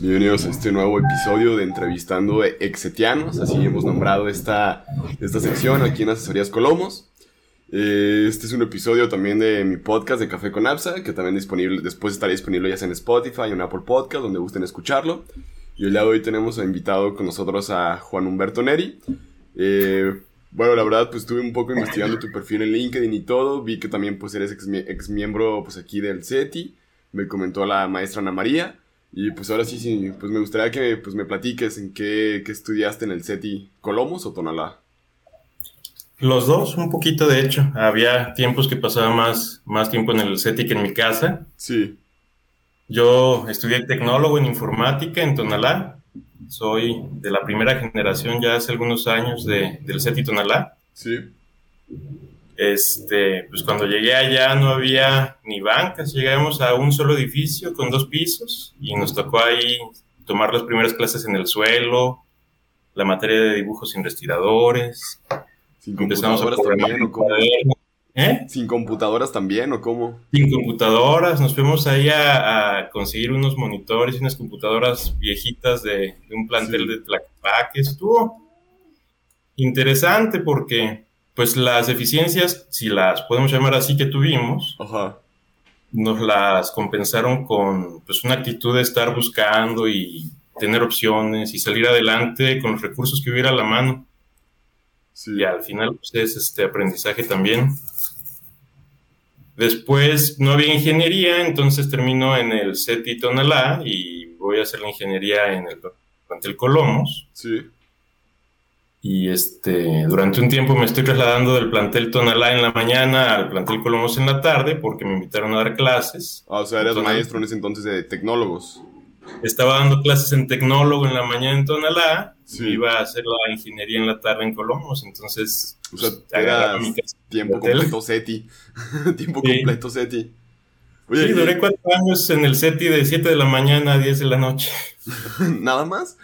bienvenidos a este nuevo episodio de Entrevistando Exetianos, así hemos nombrado esta, esta sección aquí en Asesorías Colomos. Eh, este es un episodio también de mi podcast de Café con Absa, que también disponible, después estará disponible ya en Spotify o en Apple Podcast, donde gusten escucharlo. Y el día de hoy tenemos invitado con nosotros a Juan Humberto Neri. Eh, bueno, la verdad, pues estuve un poco investigando tu perfil en LinkedIn y todo. Vi que también pues eres ex, ex miembro pues aquí del CETI. Me comentó la maestra Ana María. Y pues ahora sí, sí, pues me gustaría que pues me platiques en qué, qué estudiaste en el CETI, Colomos o Tonalá. Los dos, un poquito de hecho. Había tiempos que pasaba más, más tiempo en el CETI que en mi casa. Sí. Yo estudié tecnólogo en informática en Tonalá. Soy de la primera generación ya hace algunos años de, del CETI Tonalá. Sí. Este, pues cuando llegué allá no había ni bancas, llegamos a un solo edificio con dos pisos y nos tocó ahí tomar las primeras clases en el suelo, la materia de dibujos sin respiradores. Sin computadoras también, ¿o cómo? ¿Eh? ¿Sin computadoras también, o cómo? Sin computadoras, nos fuimos ahí a, a conseguir unos monitores y unas computadoras viejitas de, de un plantel Sí. de Tlaquepaque. Estuvo interesante porque, pues, las deficiencias, si las podemos llamar así que tuvimos, Ajá. nos las compensaron con, pues, una actitud de estar buscando y tener opciones y salir adelante con los recursos que hubiera a la mano. Sí. Y al final pues, es este aprendizaje también. Después no había ingeniería, entonces termino en el CETI Tonalá y voy a hacer la ingeniería en el plantel Colomos. Sí. Y este, durante un tiempo me estoy trasladando del plantel Tonalá en la mañana al plantel Colomos en la tarde porque me invitaron a dar clases. Ah, o sea, eras Entonces- maestro en ese entonces de tecnólogos. Estaba dando clases en tecnólogo en la mañana en Tonalá Sí. y iba a hacer la ingeniería en la tarde en Colomos. Entonces, O sea, pues, mi casa. tiempo completo SETI. tiempo Sí. completo Sí, duré cuatro años en el SETI de 7 de la mañana a 10 de la noche. ¿Nada más?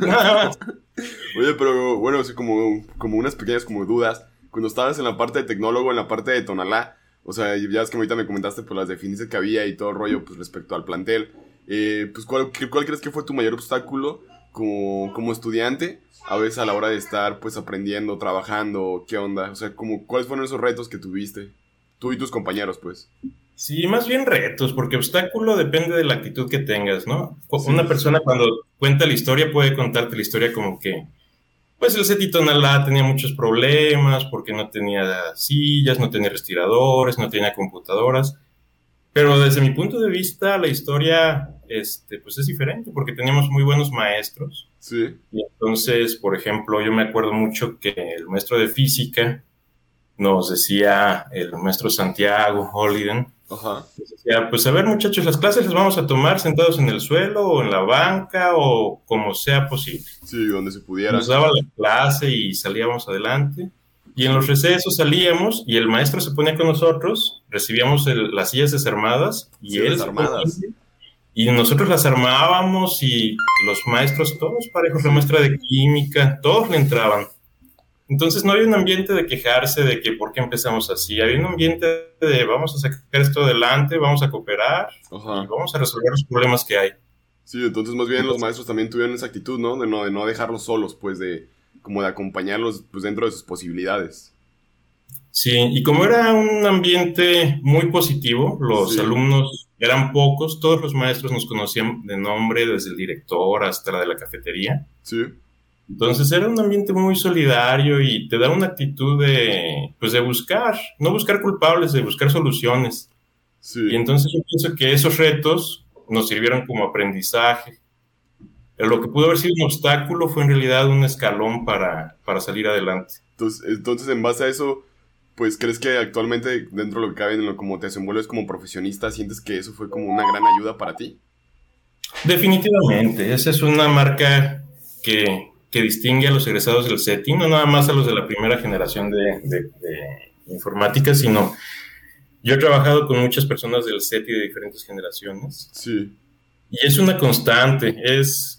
Nada más. Oye, pero bueno, así como, como unas pequeñas como dudas. Cuando estabas en la parte de tecnólogo, en la parte de Tonalá, o sea, ya es que ahorita me comentaste pues las definiciones que había y todo el rollo pues respecto al plantel. Eh, pues ¿cuál, qué- ¿cuál crees que fue tu mayor obstáculo como, como estudiante? A veces a la hora de estar pues aprendiendo, trabajando, ¿qué onda? O sea, como, ¿cuáles fueron esos retos que tuviste? Tú y tus compañeros, pues. Sí, más bien retos, porque obstáculo depende de la actitud que tengas, ¿no? Sí. Una persona cuando cuenta la historia puede contarte la historia como que, pues el SETI Tonalá tenía muchos problemas porque no tenía sillas, no tenía respiradores, no tenía computadoras. Pero desde mi punto de vista, la historia, este, pues es diferente porque teníamos muy buenos maestros. Sí. Y entonces, por ejemplo, yo me acuerdo mucho que el maestro de física nos decía, el maestro Santiago Holiden, Ajá. pues a ver muchachos, las clases las vamos a tomar sentados en el suelo o en la banca o como sea posible. Sí, donde se pudiera. Nos daba la clase y salíamos adelante. Y en los recesos salíamos y el maestro se ponía con nosotros, recibíamos el- las sillas desarmadas y Sí, él desarmadas. y nosotros las armábamos y los maestros, todos parejos, la maestra de química, todos le entraban. Entonces no había un ambiente de quejarse de que por qué empezamos así, había un ambiente de vamos a sacar esto adelante, vamos a cooperar Ajá. y vamos a resolver los problemas que hay. Sí, entonces más bien los maestros también tuvieron esa actitud, ¿no? De no, de no dejarlos solos, pues de como de acompañarlos pues dentro de sus posibilidades. Sí, y como era un ambiente muy positivo, los Sí. alumnos eran pocos, todos los maestros nos conocían de nombre, desde el director hasta la de la cafetería. Sí, Entonces era un ambiente muy solidario y te da una actitud de, pues de buscar, no buscar culpables, de buscar soluciones. sí. Y entonces yo pienso que esos retos nos sirvieron como aprendizaje. Pero lo que pudo haber sido un obstáculo fue en realidad un escalón para, para salir adelante. Entonces, entonces, en base a eso, pues crees que actualmente dentro de lo que cabe, en lo como te desenvuelves como profesionista, sientes que eso fue como una gran ayuda para ti. Definitivamente, esa es una marca que, que distingue a los egresados del CETI, no nada más a los de la primera generación de, de- de informática, sino yo he trabajado con muchas personas del CETI de diferentes generaciones Sí. y es una constante, es...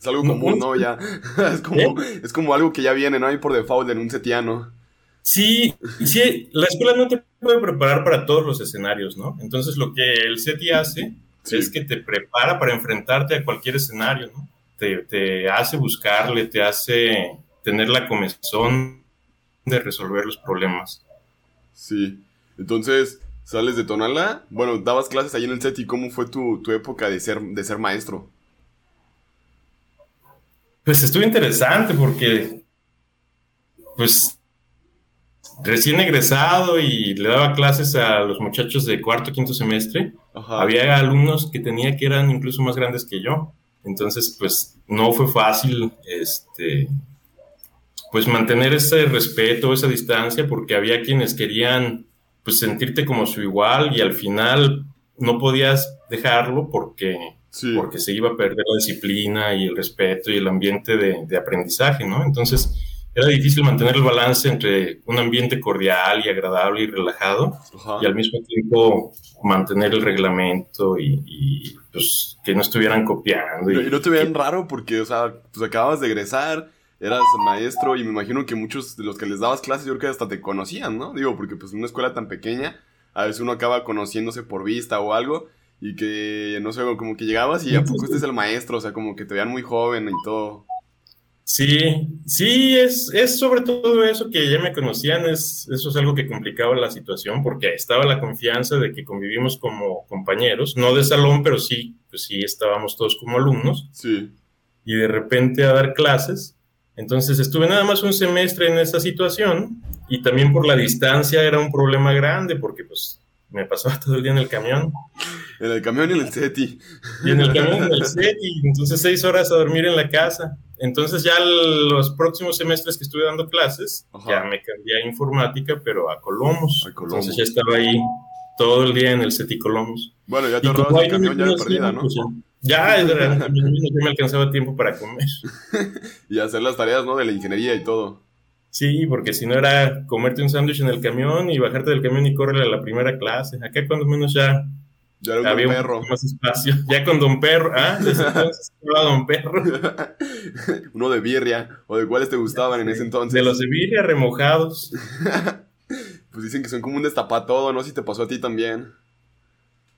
Es algo común, no. Ya. es, como, es como algo que ya viene, ¿no? Hay por default en un setiano. Sí, sí, la escuela no te puede preparar para todos los escenarios, ¿no? Entonces lo que el CETI hace es que te prepara para enfrentarte a cualquier escenario, ¿no? Te, te hace buscarle, te hace tener la comezón de resolver los problemas. Sí, entonces sales de Tonalá, bueno, dabas clases ahí en el SETI, ¿cómo fue tu, tu época de ser, de ser maestro? Pues estuvo interesante porque, pues, recién egresado y le daba clases a los muchachos de cuarto, quinto semestre. Había alumnos que tenía que eran incluso más grandes que yo. Entonces, pues, no fue fácil, este, pues, mantener ese respeto, esa distancia, porque había quienes querían, pues, sentirte como su igual y al final no podías dejarlo porque porque se iba a perder la disciplina y el respeto y el ambiente de, aprendizaje, ¿no? Entonces era difícil mantener el balance entre un ambiente cordial y agradable y relajado y al mismo tiempo mantener el reglamento y, pues que no estuvieran copiando. Y, no te vean raro porque, o sea, pues acabas de egresar, eras maestro y me imagino que muchos de los que les dabas clases yo creo que hasta te conocían, ¿no? Digo, porque pues en una escuela tan pequeña a veces uno acaba conociéndose por vista o algo y que, no sé, como que llegabas y a poco este es el maestro, o sea, como que te vean muy joven y todo. Sí, sí, es, es sobre todo eso que ya me conocían, es, eso es algo que complicaba la situación porque estaba la confianza de que convivimos como compañeros, no de salón, pero sí, pues sí estábamos todos como alumnos. Sí. Y de repente a dar clases. Entonces estuve nada más un semestre en esa situación y también por la distancia era un problema grande porque pues me pasaba todo el día en el camión. En el camión y en el SETI. Y en el camión y en el SETI. Entonces, seis horas a dormir en la casa. Entonces, ya los próximos semestres que estuve dando clases, ya me cambié a informática, pero a Colomos. a Colomos. Entonces, ya estaba ahí todo el día en el SETI Colomos. Bueno, ya te el camión ya de perdida, ¿no? Pues ya, ya, me alcanzaba tiempo para comer. y hacer las tareas, ¿no? De la ingeniería y todo. Sí, porque si no era comerte un sándwich en el camión y bajarte del camión y correr a la primera clase. Acá cuando menos ya, ya era había un perro. más espacio. Ya con Don Perro, ah, desde entonces Don Perro. Uno de birria, o de cuáles te gustaban en ese entonces. De los de birria remojados. pues dicen que son como un destapá todo, ¿no? Si te pasó a ti también.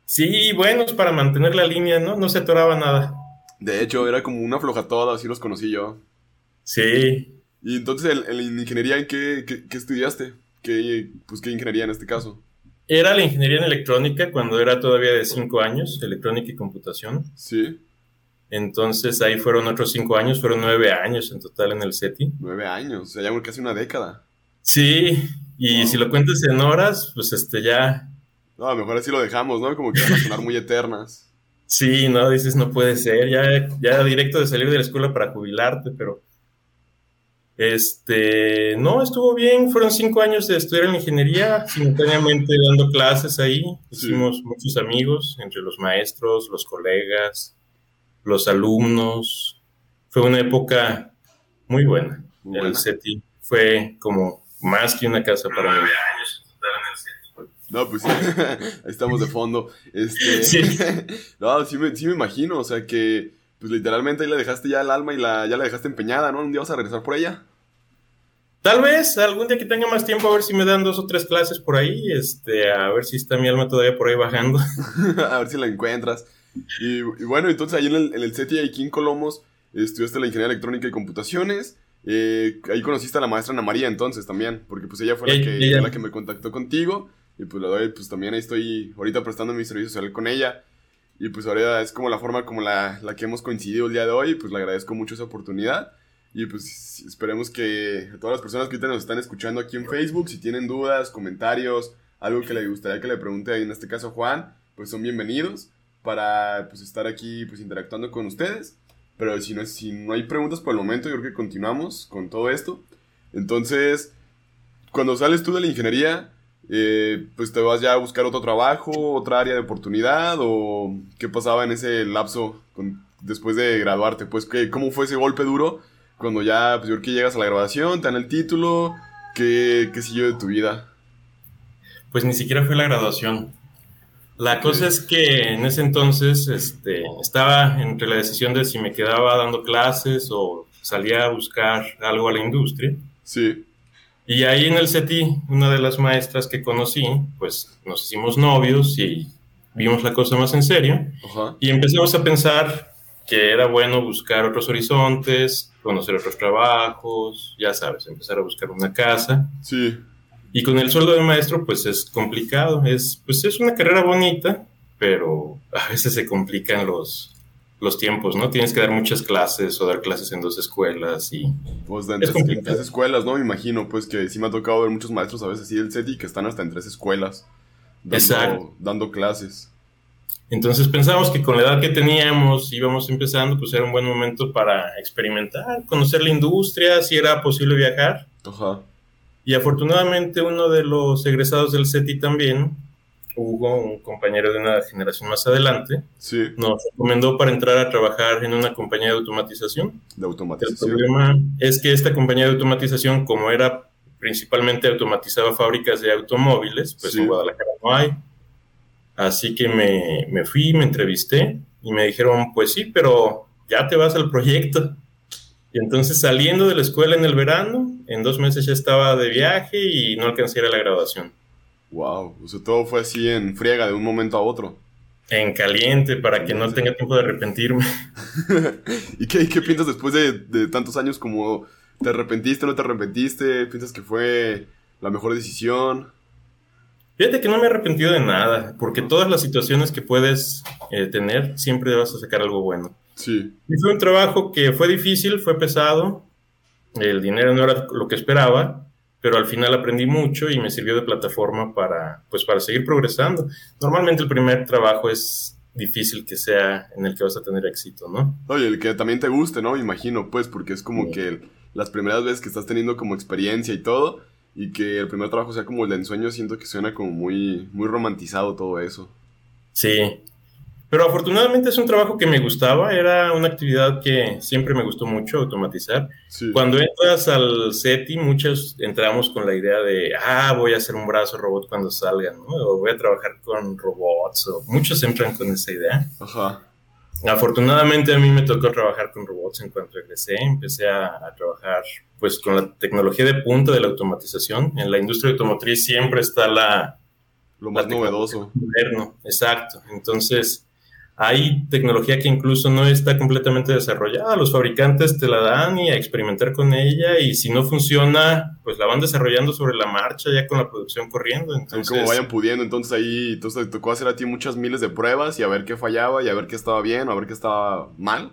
Sí, buenos para mantener la línea, ¿no? No se atoraba nada. De hecho, era como una floja toda, así los conocí yo. Sí, y entonces, ¿en, ingeniería en qué, estudiaste? ¿Qué, pues, ¿Qué ingeniería en este caso? Era la ingeniería en electrónica cuando era todavía de cinco años, electrónica y computación. Sí. Entonces ahí fueron otros cinco años, fueron nueve años en total en el SETI. Nueve años, o sea, ya casi una década. Sí, y si lo cuentas en horas, pues este ya... No, mejor así lo dejamos, ¿no? Como que van a sonar muy eternas. Sí, no, dices, no puede ser, ya, ya directo de salir de la escuela para jubilarte, pero este, no, estuvo bien, fueron cinco años de estudiar en ingeniería, simultáneamente dando clases ahí, hicimos muchos amigos entre los maestros, los colegas, los alumnos, fue una época muy buena. El CETI fue como más que una casa para mí. No, pues estamos de fondo. Este, sí. no, sí me, sí me imagino, o sea que pues literalmente ahí la dejaste ya el alma y la, ya la dejaste empeñada, ¿no? ¿Un día vas a regresar por ella? Tal vez algún día que tenga más tiempo, a ver si me dan dos o tres clases por ahí, este, a ver si está mi alma todavía por ahí bajando. a ver si la encuentras. Y, bueno, entonces ahí en el, en el CETI, aquí en Colomos, estudiaste la ingeniería electrónica y computaciones. Eh, ahí conociste a la maestra Ana María entonces también, porque pues ella fue la, que, la que me contactó contigo. Y pues la doy, pues también ahí estoy ahorita prestando mi servicio social con ella. Y pues ahora es como la forma como la, la que hemos coincidido el día de hoy, pues le agradezco mucho esa oportunidad. Y pues esperemos que a todas las personas que ahorita nos están escuchando aquí en Facebook, si tienen dudas, comentarios, algo que le gustaría que le pregunte, en este caso Juan, pues son bienvenidos para pues estar aquí pues interactuando con ustedes. Pero si no, si no hay preguntas por el momento, yo creo que continuamos con todo esto. Entonces, cuando sales tú de la ingeniería, eh, pues te vas ya a buscar otro trabajo, otra área de oportunidad o qué pasaba en ese lapso después de graduarte, pues ¿qué, cómo fue ese golpe duro cuando ya, pues yo creo que llegas a la graduación, te dan el título, ¿qué, qué siguió de tu vida? Pues ni siquiera fue la graduación. La cosa es que en ese entonces este, estaba entre la decisión de si me quedaba dando clases o salía a buscar algo a la industria. Sí. Y ahí en el CETI, una de las maestras que conocí, pues nos hicimos novios y vimos la cosa más en serio Ajá. y empezamos a pensar que era bueno buscar otros horizontes, conocer otros trabajos, ya sabes, empezar a buscar una casa. Sí. Y con el sueldo de maestro, pues es complicado. Es, pues es una carrera bonita, pero a veces se complican los, los tiempos, ¿no? Tienes que dar muchas clases o dar clases en dos escuelas y... Pues de en Es tres, en tres escuelas, ¿no? Me imagino, pues que sí me ha tocado ver muchos maestros a veces así del SETI que están hasta en tres escuelas. Dando, Exacto. Dando clases. Entonces pensamos que con la edad que teníamos, íbamos empezando, pues era un buen momento para experimentar, conocer la industria, si era posible viajar. Ajá. Y afortunadamente uno de los egresados del CETI también, Hugo, un compañero de una generación más adelante, Sí, nos recomendó para entrar a trabajar en una compañía de automatización. de El automatización. problema es que esta compañía de automatización, como era principalmente automatizaba fábricas de automóviles, pues Sí. en Guadalajara no hay. Así que me, me fui, me entrevisté y me dijeron, pues sí, pero ya te vas al proyecto. Y entonces saliendo de la escuela en el verano, en dos meses ya estaba de viaje y no alcancé a la graduación. Wow. O sea, todo fue así en friega de un momento a otro. En caliente, para que no tenga tiempo de arrepentirme. ¿Y qué, qué piensas después de, de tantos años como te arrepentiste, no te arrepentiste? ¿Piensas que fue la mejor decisión? Fíjate que no me he arrepentido de nada, porque todas las situaciones que puedes eh, tener, siempre vas a sacar algo bueno. Sí. Y fue un trabajo que fue difícil, fue pesado, el dinero no era lo que esperaba, pero al final aprendí mucho y me sirvió de plataforma para, pues, para seguir progresando. Normalmente el primer trabajo es difícil que sea en el que vas a tener éxito, ¿no? Oye, el que también te guste, ¿no? Me imagino, pues, porque es como Sí. que las primeras veces que estás teniendo como experiencia y todo, y que el primer trabajo sea como el de ensueño, siento que suena como muy, muy romantizado todo eso. Sí. Pero afortunadamente es un trabajo que me gustaba, era una actividad que siempre me gustó mucho automatizar. Sí. Cuando entras al SETI, muchos entramos con la idea de, ah, voy a hacer un brazo robot cuando salga, ¿no? O voy a trabajar con robots, o muchos entran con esa idea. Ajá. Afortunadamente a mí me tocó trabajar con robots en cuanto egresé, empecé a, a trabajar pues con la tecnología de punta de la automatización. En la industria automotriz siempre está la, Lo más la novedoso. moderno, exacto. Entonces, hay tecnología que incluso no está completamente desarrollada. Los fabricantes te la dan y a experimentar con ella y si no funciona, pues la van desarrollando sobre la marcha ya con la producción corriendo. Entonces, como vayan pudiendo, entonces ahí entonces te tocó hacer a ti muchas miles de pruebas y a ver qué fallaba y a ver qué estaba bien o a ver qué estaba mal.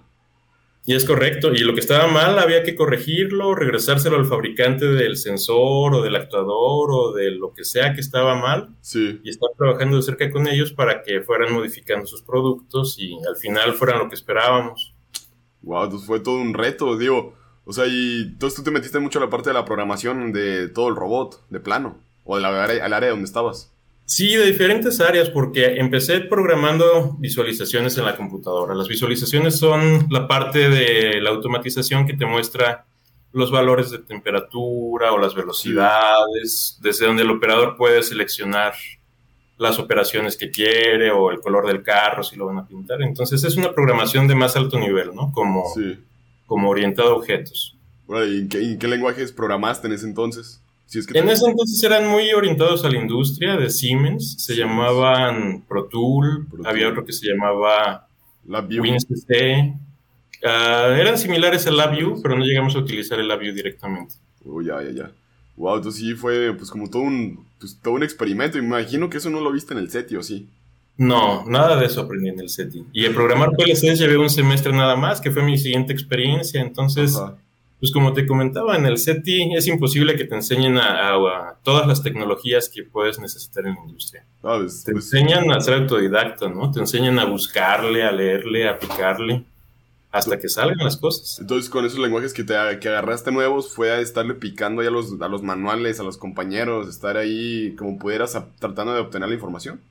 Y es correcto. Y lo que estaba mal había que corregirlo, regresárselo al fabricante del sensor o del actuador o de lo que sea que estaba mal Sí. y estar trabajando de cerca con ellos para que fueran modificando sus productos y al final fueran lo que esperábamos. Wow, entonces fue todo un reto, digo. O sea, y entonces tú te metiste mucho a la parte de la programación de todo el robot, de plano, o de la área, al área donde estabas. Sí, de diferentes áreas, porque empecé programando visualizaciones en la computadora. Las visualizaciones son la parte de la automatización que te muestra los valores de temperatura o las velocidades, desde donde el operador puede seleccionar las operaciones que quiere o el color del carro, si lo van a pintar. Entonces es una programación de más alto nivel, ¿no? Como, Sí. como orientado a objetos. Bueno, ¿y en qué, en qué lenguajes programaste en ese entonces? Si es que En ese entonces eran muy orientados a la industria de Siemens, se llamaban Pro Tool, Pro Tool. había otro que se llamaba. WinCC. Ah, eran similares al LabVIEW, pero no llegamos a utilizar el LabVIEW directamente. Oh, ya, ya, ya. Wow, entonces sí fue pues como todo un, pues, todo un experimento. Imagino que eso no lo viste en el SETI, ¿o sí? No, nada de eso aprendí en el SETI. Y el programar PLCs llevé un semestre nada más, que fue mi siguiente experiencia. Entonces, Ajá. Pues como te comentaba, en el SETI es imposible que te enseñen a, a- a todas las tecnologías que puedes necesitar en la industria. Ah, pues, Te pues, enseñan a ser autodidacta, ¿no? Te enseñan a buscarle, a leerle, a picarle, hasta que salgan las cosas. entonces con esos lenguajes que te que agarraste nuevos fue a estarle picando ahí a los, a los manuales, a los compañeros, estar ahí como pudieras a- tratando de obtener la información.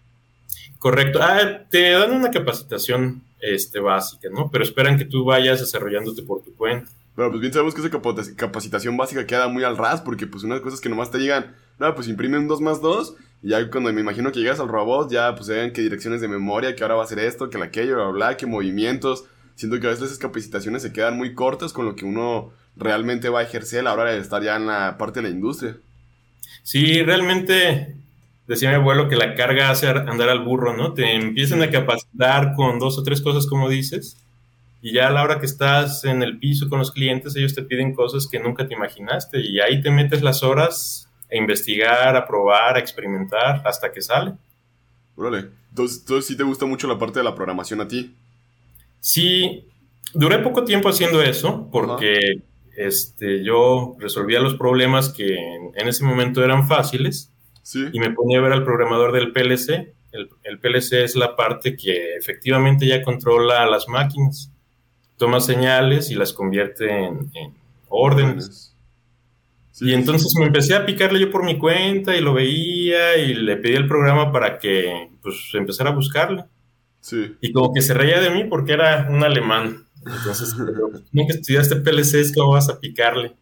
Correcto. Ah, te dan una capacitación este, básica, ¿no? Pero esperan que tú vayas desarrollándote por tu cuenta. Pero pues bien sabemos que esa capacitación básica queda muy al ras, porque pues unas cosas que nomás te digan, no, pues imprime un 2 más 2, y ya cuando me imagino que llegas al robot, ya pues se ven que direcciones de memoria, que ahora va a hacer esto, que aquello, bla, bla, que movimientos. Siento que a veces esas capacitaciones se quedan muy cortas con lo que uno realmente va a ejercer a la hora de estar ya en la parte de la industria. Sí, realmente decía mi abuelo que la carga hace andar al burro, ¿no? Te empiezan a capacitar con dos o tres cosas, como dices, y ya a la hora que estás en el piso con los clientes, ellos te piden cosas que nunca te imaginaste, y ahí te metes las horas a investigar, a probar, a experimentar, hasta que sale. Órale. Entonces, entonces sí te gusta mucho la parte de la programación a ti. Sí, duré poco tiempo haciendo eso, porque este, yo resolvía los problemas que en, ese momento eran fáciles y me ponía a ver al programador del PLC. El, PLC es la parte que efectivamente ya controla las máquinas, toma señales y las convierte en, órdenes. y entonces me empecé a picarle yo por mi cuenta y lo veía y le pedí el programa para que pues empezara a buscarle. Y como que se reía de mí porque era un alemán. Entonces, nunca estudiaste PLC, ¿cómo vas a picarle?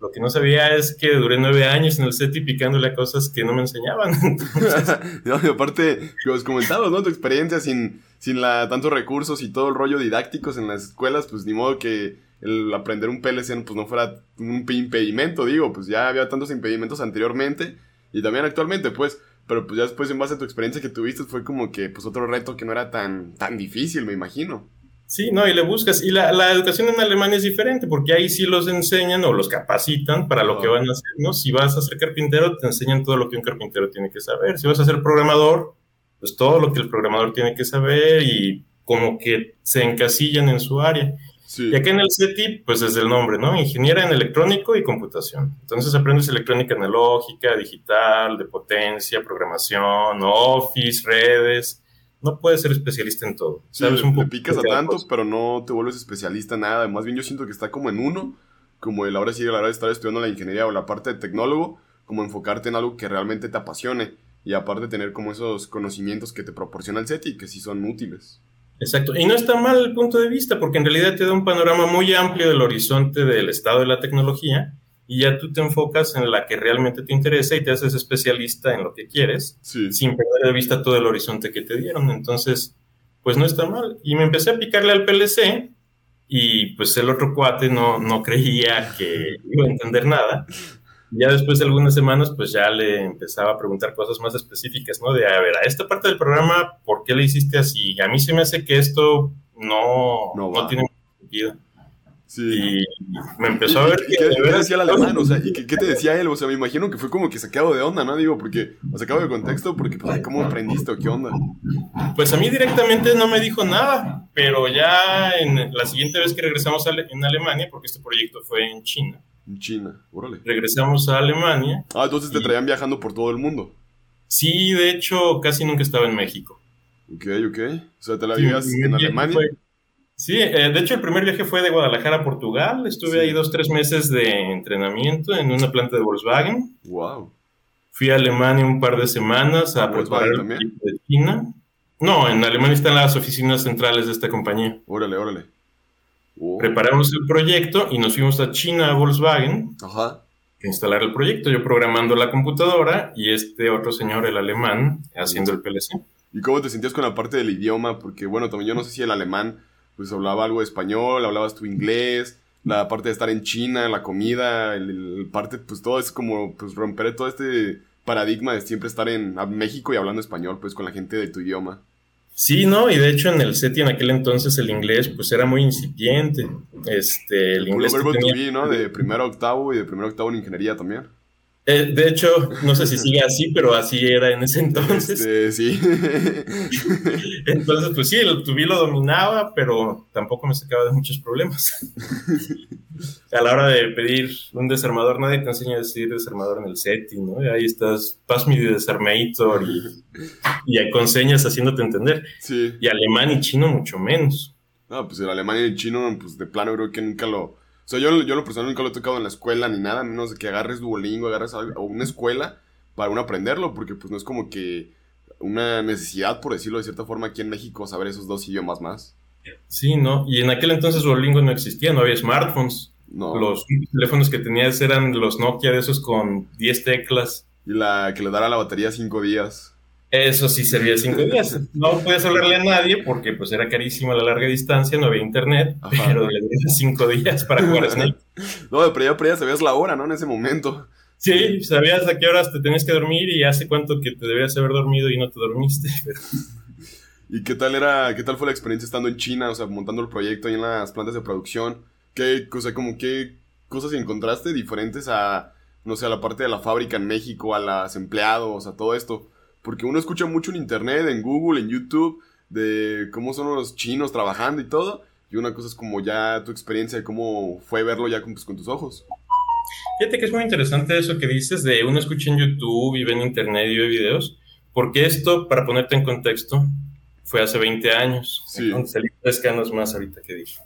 Lo que no sabía es que duré nueve años en el SETI picándole a cosas que no me enseñaban. no, y aparte, os comentaba, ¿no? Tu experiencia sin, sin la, tantos recursos y todo el rollo didácticos en las escuelas, pues ni modo que el aprender un PLC pues no fuera un impedimento, digo, pues ya había tantos impedimentos anteriormente y también actualmente, pues, pero pues ya después en base a tu experiencia que tuviste fue como que pues otro reto que no era tan, tan difícil, me imagino. Sí, no, y le buscas. Y la, la, educación en Alemania es diferente, porque ahí sí los enseñan o los capacitan para lo que van a hacer, ¿no? Si vas a ser carpintero, te enseñan todo lo que un carpintero tiene que saber. Si vas a ser programador, pues todo lo que el programador tiene que saber y como que se encasillan en su área. Y acá en el CETI, pues es el nombre, ¿no? Ingeniera en electrónico y computación. Entonces aprendes electrónica analógica, digital, de potencia, programación, office, redes no puedes ser especialista en todo. Sabes un poco. picas a tanto, pero no te vuelves especialista en nada. Más bien yo siento que está como en uno, como el ahora sí a la hora de estar estudiando la ingeniería o la parte de tecnólogo, como enfocarte en algo que realmente te apasione y aparte tener como esos conocimientos que te proporciona el SETI que sí son útiles. Exacto, y no está mal el punto de vista porque en realidad te da un panorama muy amplio del horizonte del estado de la tecnología y ya tú te enfocas en la que realmente te interesa y te haces especialista en lo que quieres, sin perder de vista todo el horizonte que te dieron. Entonces, pues no está mal. Y me empecé a picarle al PLC y pues el otro cuate no, no creía que iba a entender nada. Ya después de algunas semanas, pues ya le empezaba a preguntar cosas más específicas, ¿no? De, a ver, a esta parte del programa, ¿por qué le hiciste así? A mí se me hace que esto no, no, no tiene sentido. Sí. Y me empezó a ver que. ¿Qué, ¿qué decía el alemán? O sea, ¿y qué, qué, te decía él? O sea, me imagino que fue como que sacado de onda, ¿no? Digo, porque. O sacado de contexto, porque, pues, ¿cómo aprendiste o qué onda? Pues a mí directamente no me dijo nada, pero ya en la siguiente vez que regresamos a en Alemania, porque este proyecto fue en China. En China, órale. Regresamos a Alemania. Ah, entonces te traían viajando por todo el mundo. Sí, de hecho, casi nunca estaba en México. Ok, ok. O sea, te la vivías en Alemania. Sí, eh, de hecho el primer viaje fue de Guadalajara a Portugal. Estuve ahí dos, tres meses de entrenamiento en una planta de Volkswagen. Wow. Fui a Alemania un par de semanas a preparar el de China. No, en Alemania están las oficinas centrales de esta compañía. Órale, órale. Preparamos el proyecto y nos fuimos a China, a Volkswagen, Ajá. a instalar el proyecto. Yo programando la computadora y este otro señor, el alemán, haciendo el PLC. ¿Y cómo te sentías con la parte del idioma? Porque, bueno, también yo no sé si el alemán pues hablaba algo de español, hablabas tu inglés, la parte de estar en China, la comida, el, parte, pues todo es como pues romper todo este paradigma de siempre estar en México y hablando español, pues con la gente de tu idioma. Sí, no, y de hecho en el SETI en aquel entonces el inglés pues era muy incipiente. Este, el inglés. verbo tenía... ¿no? De primero a octavo y de primero a octavo en ingeniería también. Eh, de hecho, no sé si sigue así, pero así era en ese entonces. Este, sí. entonces, pues sí, el Tubi lo dominaba, pero tampoco me sacaba de muchos problemas. a la hora de pedir un desarmador, nadie te enseña a decir desarmador en el setting, ¿no? Y ahí estás, pass me desarmator y, y con señas haciéndote entender. Sí. Y alemán y chino mucho menos. No, pues el alemán y el chino, pues de plano creo que nunca lo o sea, yo, yo lo personal nunca lo he tocado en la escuela ni nada, menos de que agarres Duolingo, agarres algo, o una escuela para uno aprenderlo, porque pues no es como que una necesidad, por decirlo de cierta forma, aquí en México saber esos dos idiomas más. Sí, ¿no? Y en aquel entonces Duolingo no existía, no había smartphones. No. Los teléfonos que tenías eran los Nokia de esos con 10 teclas. Y la que le dará la batería 5 días. Eso sí servía cinco días. No podías hablarle a nadie porque pues era carísimo a la larga distancia, no había internet, pero le dieron cinco días para jugar a Snake. no, pero ya, pero ya sabías la hora, ¿no? En ese momento. Sí, sabías a qué horas te tenías que dormir y hace cuánto que te deberías haber dormido y no te dormiste. ¿Y qué tal era, qué tal fue la experiencia estando en China, o sea, montando el proyecto ahí en las plantas de producción? ¿Qué, o como qué cosas encontraste diferentes a, no sé, a la parte de la fábrica en México, a los empleados, a todo esto? Porque uno escucha mucho en internet, en Google, en YouTube, de cómo son los chinos trabajando y todo. Y una cosa es como ya tu experiencia de cómo fue verlo ya con, pues, con tus ojos. Fíjate que es muy interesante eso que dices de uno escucha en YouTube y ve en internet y ve videos, porque esto, para ponerte en contexto, fue hace 20 años. Sí. Entonces, tres años más ahorita que dije.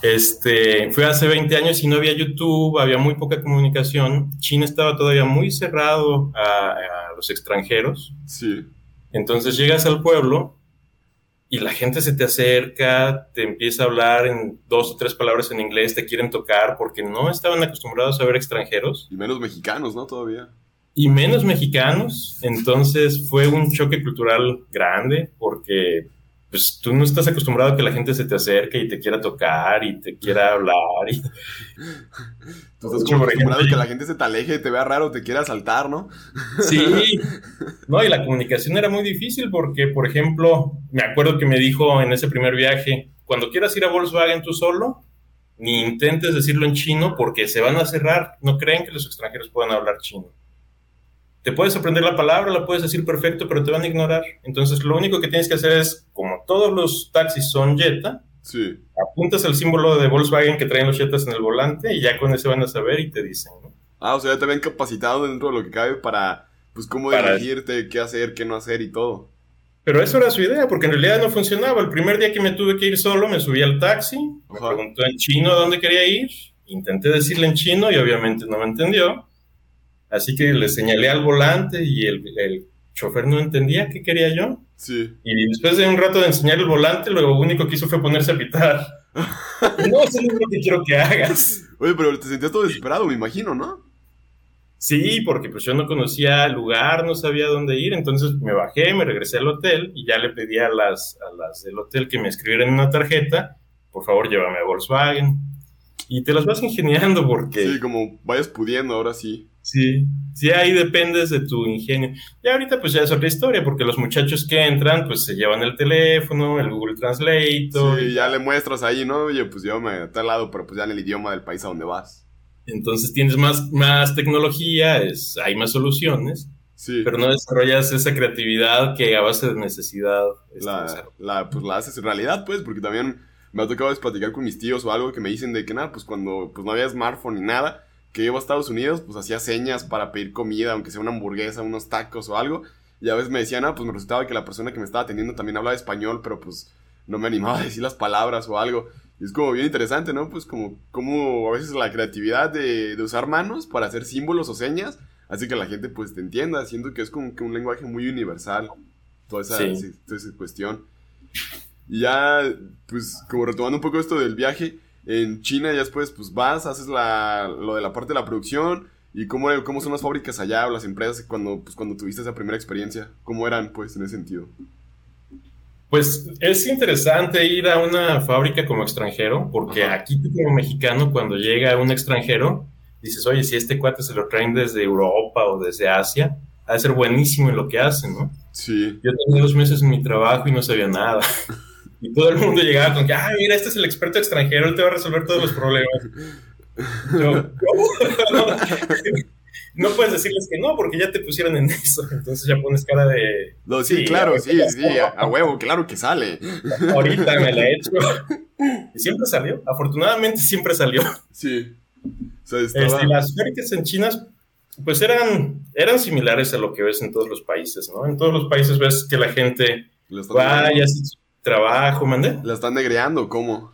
Este, fue hace 20 años y no había YouTube, había muy poca comunicación. China estaba todavía muy cerrado a, a los extranjeros. Sí. Entonces llegas al pueblo y la gente se te acerca, te empieza a hablar en dos o tres palabras en inglés, te quieren tocar porque no estaban acostumbrados a ver extranjeros. Y menos mexicanos, ¿no? Todavía. Y menos mexicanos. Entonces fue un choque cultural grande porque pues tú no estás acostumbrado a que la gente se te acerque y te quiera tocar y te quiera hablar. Y... Tú estás como acostumbrado a que la gente se te aleje, te vea raro, te quiera asaltar, ¿no? Sí, no, y la comunicación era muy difícil porque, por ejemplo, me acuerdo que me dijo en ese primer viaje, cuando quieras ir a Volkswagen tú solo, ni intentes decirlo en chino porque se van a cerrar, no creen que los extranjeros puedan hablar chino te puedes aprender la palabra, la puedes decir perfecto, pero te van a ignorar. Entonces, lo único que tienes que hacer es, como todos los taxis son Jetta, sí. apuntas al símbolo de Volkswagen que traen los Jettas en el volante y ya con eso van a saber y te dicen, ¿no? Ah, o sea, ya te ven capacitado dentro de lo que cabe para, pues, cómo dirigirte, qué hacer, qué no hacer y todo. Pero eso era su idea, porque en realidad no funcionaba. El primer día que me tuve que ir solo, me subí al taxi, me preguntó en chino dónde quería ir, intenté decirle en chino y obviamente no me entendió. Así que le señalé al volante y el, el chofer no entendía qué quería yo. Sí. Y después de un rato de enseñar el volante, lo único que hizo fue ponerse a pitar. no, eso es lo que quiero que hagas. Oye, pero te sentías todo desesperado, me imagino, ¿no? Sí, porque pues yo no conocía el lugar, no sabía dónde ir, entonces me bajé, me regresé al hotel y ya le pedí a las, a las del hotel que me escribieran una tarjeta, por favor llévame a Volkswagen. Y te las vas ingeniando porque... Sí, como vayas pudiendo, ahora sí. Sí, sí, ahí dependes de tu ingenio. Y ahorita pues ya es otra historia, porque los muchachos que entran pues se llevan el teléfono, el Google Translator. Sí, ya le muestras ahí, ¿no? Oye, pues llévame a tal lado, pero pues ya en el idioma del país a donde vas. Entonces tienes más, más tecnología, es, hay más soluciones. Sí. Pero no desarrollas esa creatividad que a base de necesidad. La, la, pues la haces en realidad, pues, porque también me ha tocado platicar con mis tíos o algo que me dicen de que nada, pues cuando pues no había smartphone ni nada, que iba a Estados Unidos, pues hacía señas para pedir comida, aunque sea una hamburguesa, unos tacos o algo. Y a veces me decían, ah, pues me resultaba que la persona que me estaba atendiendo también hablaba español, pero pues no me animaba a decir las palabras o algo. Y es como bien interesante, ¿no? Pues como, como a veces la creatividad de, de usar manos para hacer símbolos o señas hace que la gente pues te entienda. Siento que es como que un lenguaje muy universal, toda esa, toda esa cuestión. Y ya, pues como retomando un poco esto del viaje, en China ya después pues vas, haces la, lo de la parte de la producción y cómo, cómo son las fábricas allá o las empresas cuando, pues, cuando tuviste esa primera experiencia, cómo eran pues en ese sentido. Pues es interesante ir a una fábrica como extranjero, porque aquí como mexicano, cuando llega un extranjero, dices, oye, si este cuate se lo traen desde Europa o desde Asia, ha de ser buenísimo en lo que hace, ¿no? Sí. Yo tenía dos meses en mi trabajo y no sabía nada. Y todo el mundo llegaba con que, ah, mira, este es el experto extranjero, él te va a resolver todos los problemas. Yo, no puedes decirles que no, porque ya te pusieron en eso. Entonces ya pones cara de. No, sí, claro, sí, sí, a, huevo, claro que sale. Ahorita me la he hecho. Y siempre salió. Afortunadamente siempre salió. Sí. Este, las fábricas en China, pues eran, eran similares a lo que ves en todos los países, ¿no? En todos los países ves que la gente vaya, trabajo, mandé. ¿La están negreando? ¿Cómo?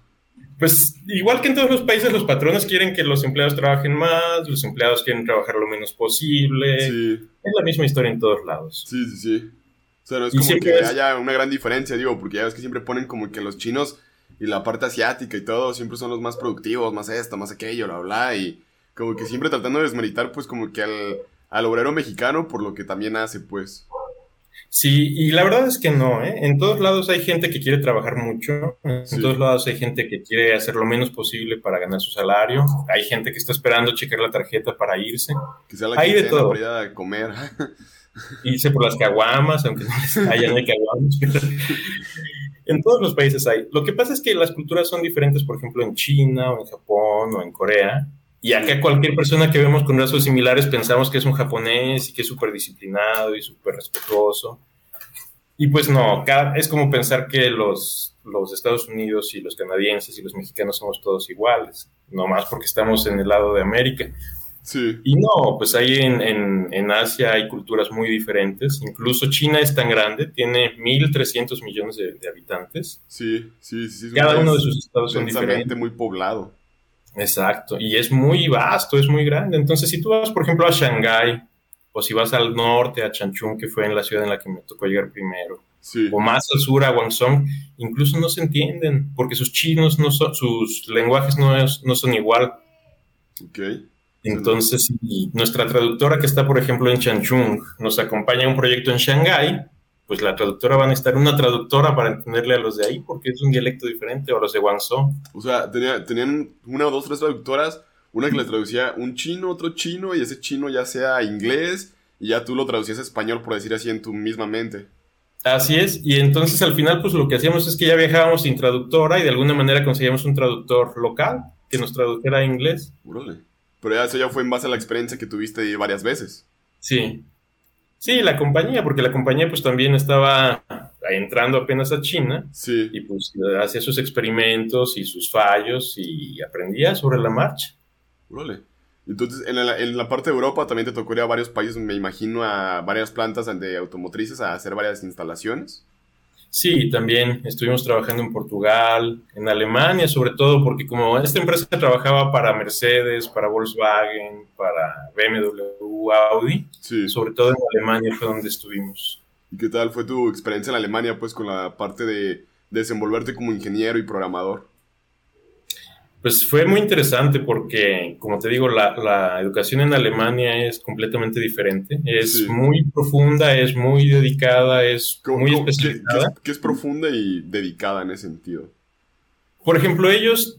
Pues igual que en todos los países, los patrones quieren que los empleados trabajen más, los empleados quieren trabajar lo menos posible. Sí. Es la misma historia en todos lados. Sí, sí, sí. O sea, no es como que haya una gran diferencia, digo, porque ya ves que siempre ponen como que los chinos y la parte asiática y todo siempre son los más productivos, más esto, más aquello, bla, bla, y como que siempre tratando de desmeritar, pues, como que al, al obrero mexicano por lo que también hace, pues. Sí, y la verdad es que no, ¿eh? En todos lados hay gente que quiere trabajar mucho, en todos lados hay gente que quiere hacer lo menos posible para ganar su salario, hay gente que está esperando checar la tarjeta para irse. Sea la hay de todo. Para ir a comer. Irse por las caguamas, aunque no les haya, no caguamas. en todos los países hay. Lo que pasa es que las culturas son diferentes, por ejemplo, en China o en Japón o en Corea. Y acá cualquier persona que vemos con rasgos similares pensamos que es un japonés y que es súper disciplinado y súper respetuoso. Y pues no, es como pensar que los, los Estados Unidos y los canadienses y los mexicanos somos todos iguales, no más porque estamos en el lado de América. Sí. Y no, pues ahí en, en, en, Asia hay culturas muy diferentes. Incluso China es tan grande, tiene 1.300 millones de, de, habitantes. Sí, sí, sí. Cada uno de sus estados son diferentes. muy poblado. Exacto, y es muy vasto, es muy grande. Entonces, si tú vas, por ejemplo, a Shanghái, o si vas al norte, a Chanchún, que fue en la ciudad en la que me tocó llegar primero, o más al sur, a Guangzhou, incluso no se entienden, porque sus chinos, no son, sus lenguajes no, no son igual. Okay. Entonces, nuestra traductora que está, por ejemplo, en Chanchung, nos acompaña a un proyecto en Shanghái, pues la traductora va a necesitar una traductora para entenderle a los de ahí, porque es un dialecto diferente, o los de Guangzhou. O sea, tenían una o dos, tres traductoras, una que le traducía un chino, otro chino, y ese chino ya sea inglés, y ya tú lo traducías a español, por decir así, en tu misma mente. Así es, y entonces al final, pues lo que hacíamos es que ya viajábamos sin traductora y de alguna manera conseguíamos un traductor local que nos tradujera a inglés. Pero eso ya fue en base a la experiencia que tuviste varias veces. Sí, Sí, la compañía, porque la compañía pues también estaba entrando apenas a China sí. y pues hacía sus experimentos y sus fallos y aprendía sobre la marcha. Vale. Entonces, en la, en la, parte de Europa también te tocó ir a varios países, me imagino, a varias plantas de automotrices a hacer varias instalaciones. Sí, también estuvimos trabajando en Portugal, en Alemania, sobre todo porque como esta empresa trabajaba para Mercedes, para Volkswagen, para BMW, Audi, sobre todo en Alemania fue donde estuvimos. ¿Y qué tal fue tu experiencia en Alemania, pues, con la parte de desenvolverte como ingeniero y programador? Pues fue muy interesante porque, como te digo, la, educación en Alemania es completamente diferente. Es muy profunda, es muy dedicada, es muy especializada. ¿qué, es, profunda y dedicada en ese sentido? Por ejemplo, ellos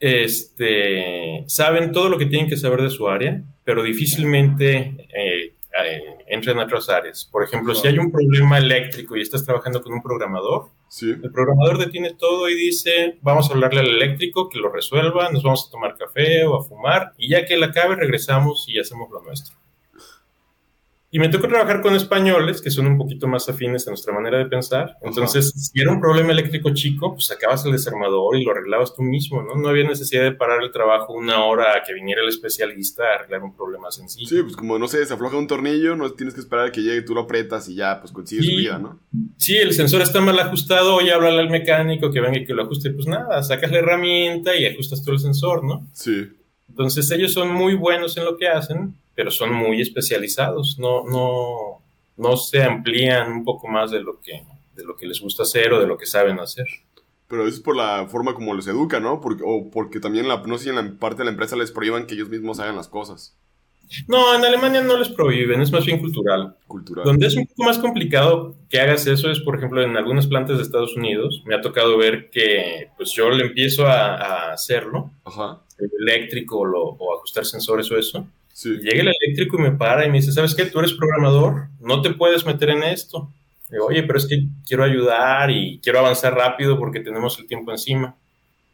este, saben todo lo que tienen que saber de su área, pero difícilmente eh, eh, entran a otras áreas. Por ejemplo, si hay un problema eléctrico y estás trabajando con un programador, el programador detiene todo y dice, vamos a hablarle al eléctrico que lo resuelva, nos vamos a tomar café o a fumar y ya que él acabe regresamos y hacemos lo nuestro. Y me tocó trabajar con españoles que son un poquito más afines a nuestra manera de pensar. Entonces, si era un problema eléctrico chico, pues sacabas el desarmador y lo arreglabas tú mismo, ¿no? No había necesidad de parar el trabajo una hora a que viniera el especialista a arreglar un problema sencillo. Sí, pues como no sé, se afloja un tornillo, no tienes que esperar a que llegue, tú lo apretas y ya, pues consigues su vida, ¿no? Sí, el sensor está mal ajustado, oye, háblale al mecánico que venga y que lo ajuste. Pues nada, sacas la herramienta y ajustas tú el sensor, ¿no? Sí. Entonces ellos son muy buenos en lo que hacen, pero son muy especializados, no, no, no se amplían un poco más de lo, que, de lo que les gusta hacer o de lo que saben hacer. Pero eso es por la forma como los educan, ¿no? Porque, o porque también, la, no sé si en la parte de la empresa les prohíban que ellos mismos hagan las cosas. No, en Alemania no les prohíben, es más bien cultural. Cultural. Donde es un poco más complicado que hagas eso es, por ejemplo, en algunas plantas de Estados Unidos. Me ha tocado ver que, pues yo le empiezo a, a hacerlo, Ajá. el eléctrico lo, o ajustar sensores o eso. Llega el eléctrico y me para y me dice, ¿sabes qué? Tú eres programador, no te puedes meter en esto. Digo, oye, pero es que quiero ayudar y quiero avanzar rápido porque tenemos el tiempo encima.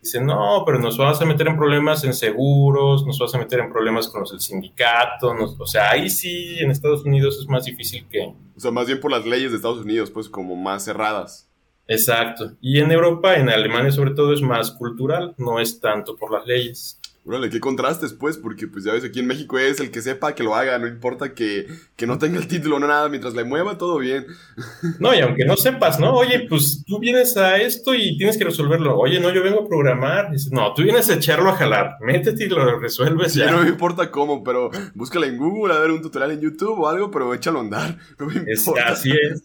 Dice, no, pero nos vamos a meter en problemas en seguros, nos vas a meter en problemas con los del sindicato, o sea, ahí sí en Estados Unidos es más difícil que... O sea, más bien por las leyes de Estados Unidos, pues como más cerradas. Exacto. Y en Europa, en Alemania sobre todo, es más cultural, no es tanto por las leyes. Órale, qué contrastes, pues, porque pues ya ves, aquí en México es el que sepa que lo haga, no importa que, no tenga el título, no nada, mientras le mueva, todo bien. No, y aunque no sepas, ¿no? Oye, pues tú vienes a esto y tienes que resolverlo. Oye, no, yo vengo a programar. Dices, no, tú vienes a echarlo a jalar, métete y lo resuelves sí, no me importa cómo, pero búscala en Google, a ver un tutorial en YouTube o algo, pero échalo a andar. No me importa. así es.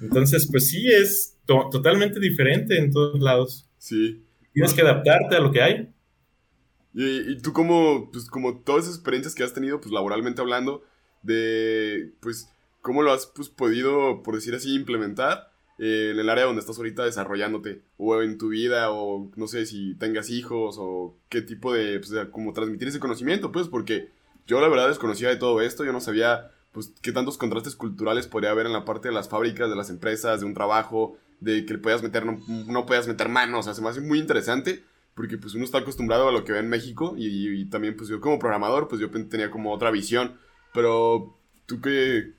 Entonces, pues sí, es totalmente diferente en todos lados. Sí. Tienes que adaptarte a lo que hay. Y, tú como, pues como todas esas experiencias que has tenido, pues laboralmente hablando, de, pues, ¿cómo lo has pues, podido, por decir así, implementar eh, en el área donde estás ahorita desarrollándote? O en tu vida, o no sé si tengas hijos, o qué tipo de, pues, como transmitir ese conocimiento, pues, porque yo la verdad desconocía de todo esto, yo no sabía pues qué tantos contrastes culturales podría haber en la parte de las fábricas, de las empresas, de un trabajo, de que le puedas meter, no, no puedas meter manos, o sea, se me hace muy interesante porque pues uno está acostumbrado a lo que ve en México y, también pues yo como programador pues yo tenía como otra visión, pero tú qué,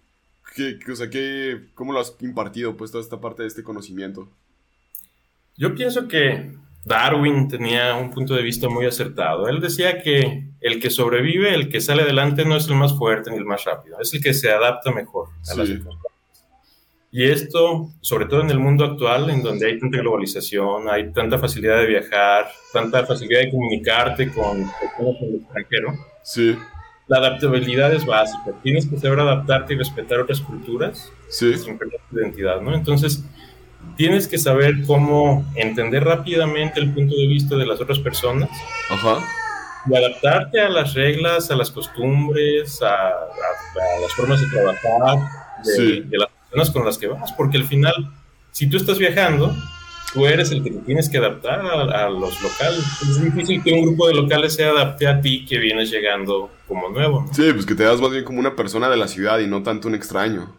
qué, o sea, qué, cómo lo has impartido pues toda esta parte de este conocimiento. Yo pienso que Darwin tenía un punto de vista muy acertado. Él decía que el que sobrevive, el que sale adelante no es el más fuerte ni el más rápido, es el que se adapta mejor a las circunstancias. Y esto, sobre todo en el mundo actual, en donde hay tanta globalización, hay tanta facilidad de viajar, tanta facilidad de comunicarte con personas en el extranjero, sí. la adaptabilidad es básica. Tienes que saber adaptarte y respetar otras culturas sí. sin perder tu identidad, ¿no? Entonces, tienes que saber cómo entender rápidamente el punto de vista de las otras personas. Ajá. Y adaptarte a las reglas, a las costumbres, a, las formas de trabajar de, Sí. de las personas con las que vas, porque al final, si tú estás viajando, tú eres el que te tienes que adaptar a, a los locales. Es difícil que un grupo de locales se adapte a ti que vienes llegando como nuevo. ¿no? Sí, pues que te das más bien como una persona de la ciudad y no tanto un extraño.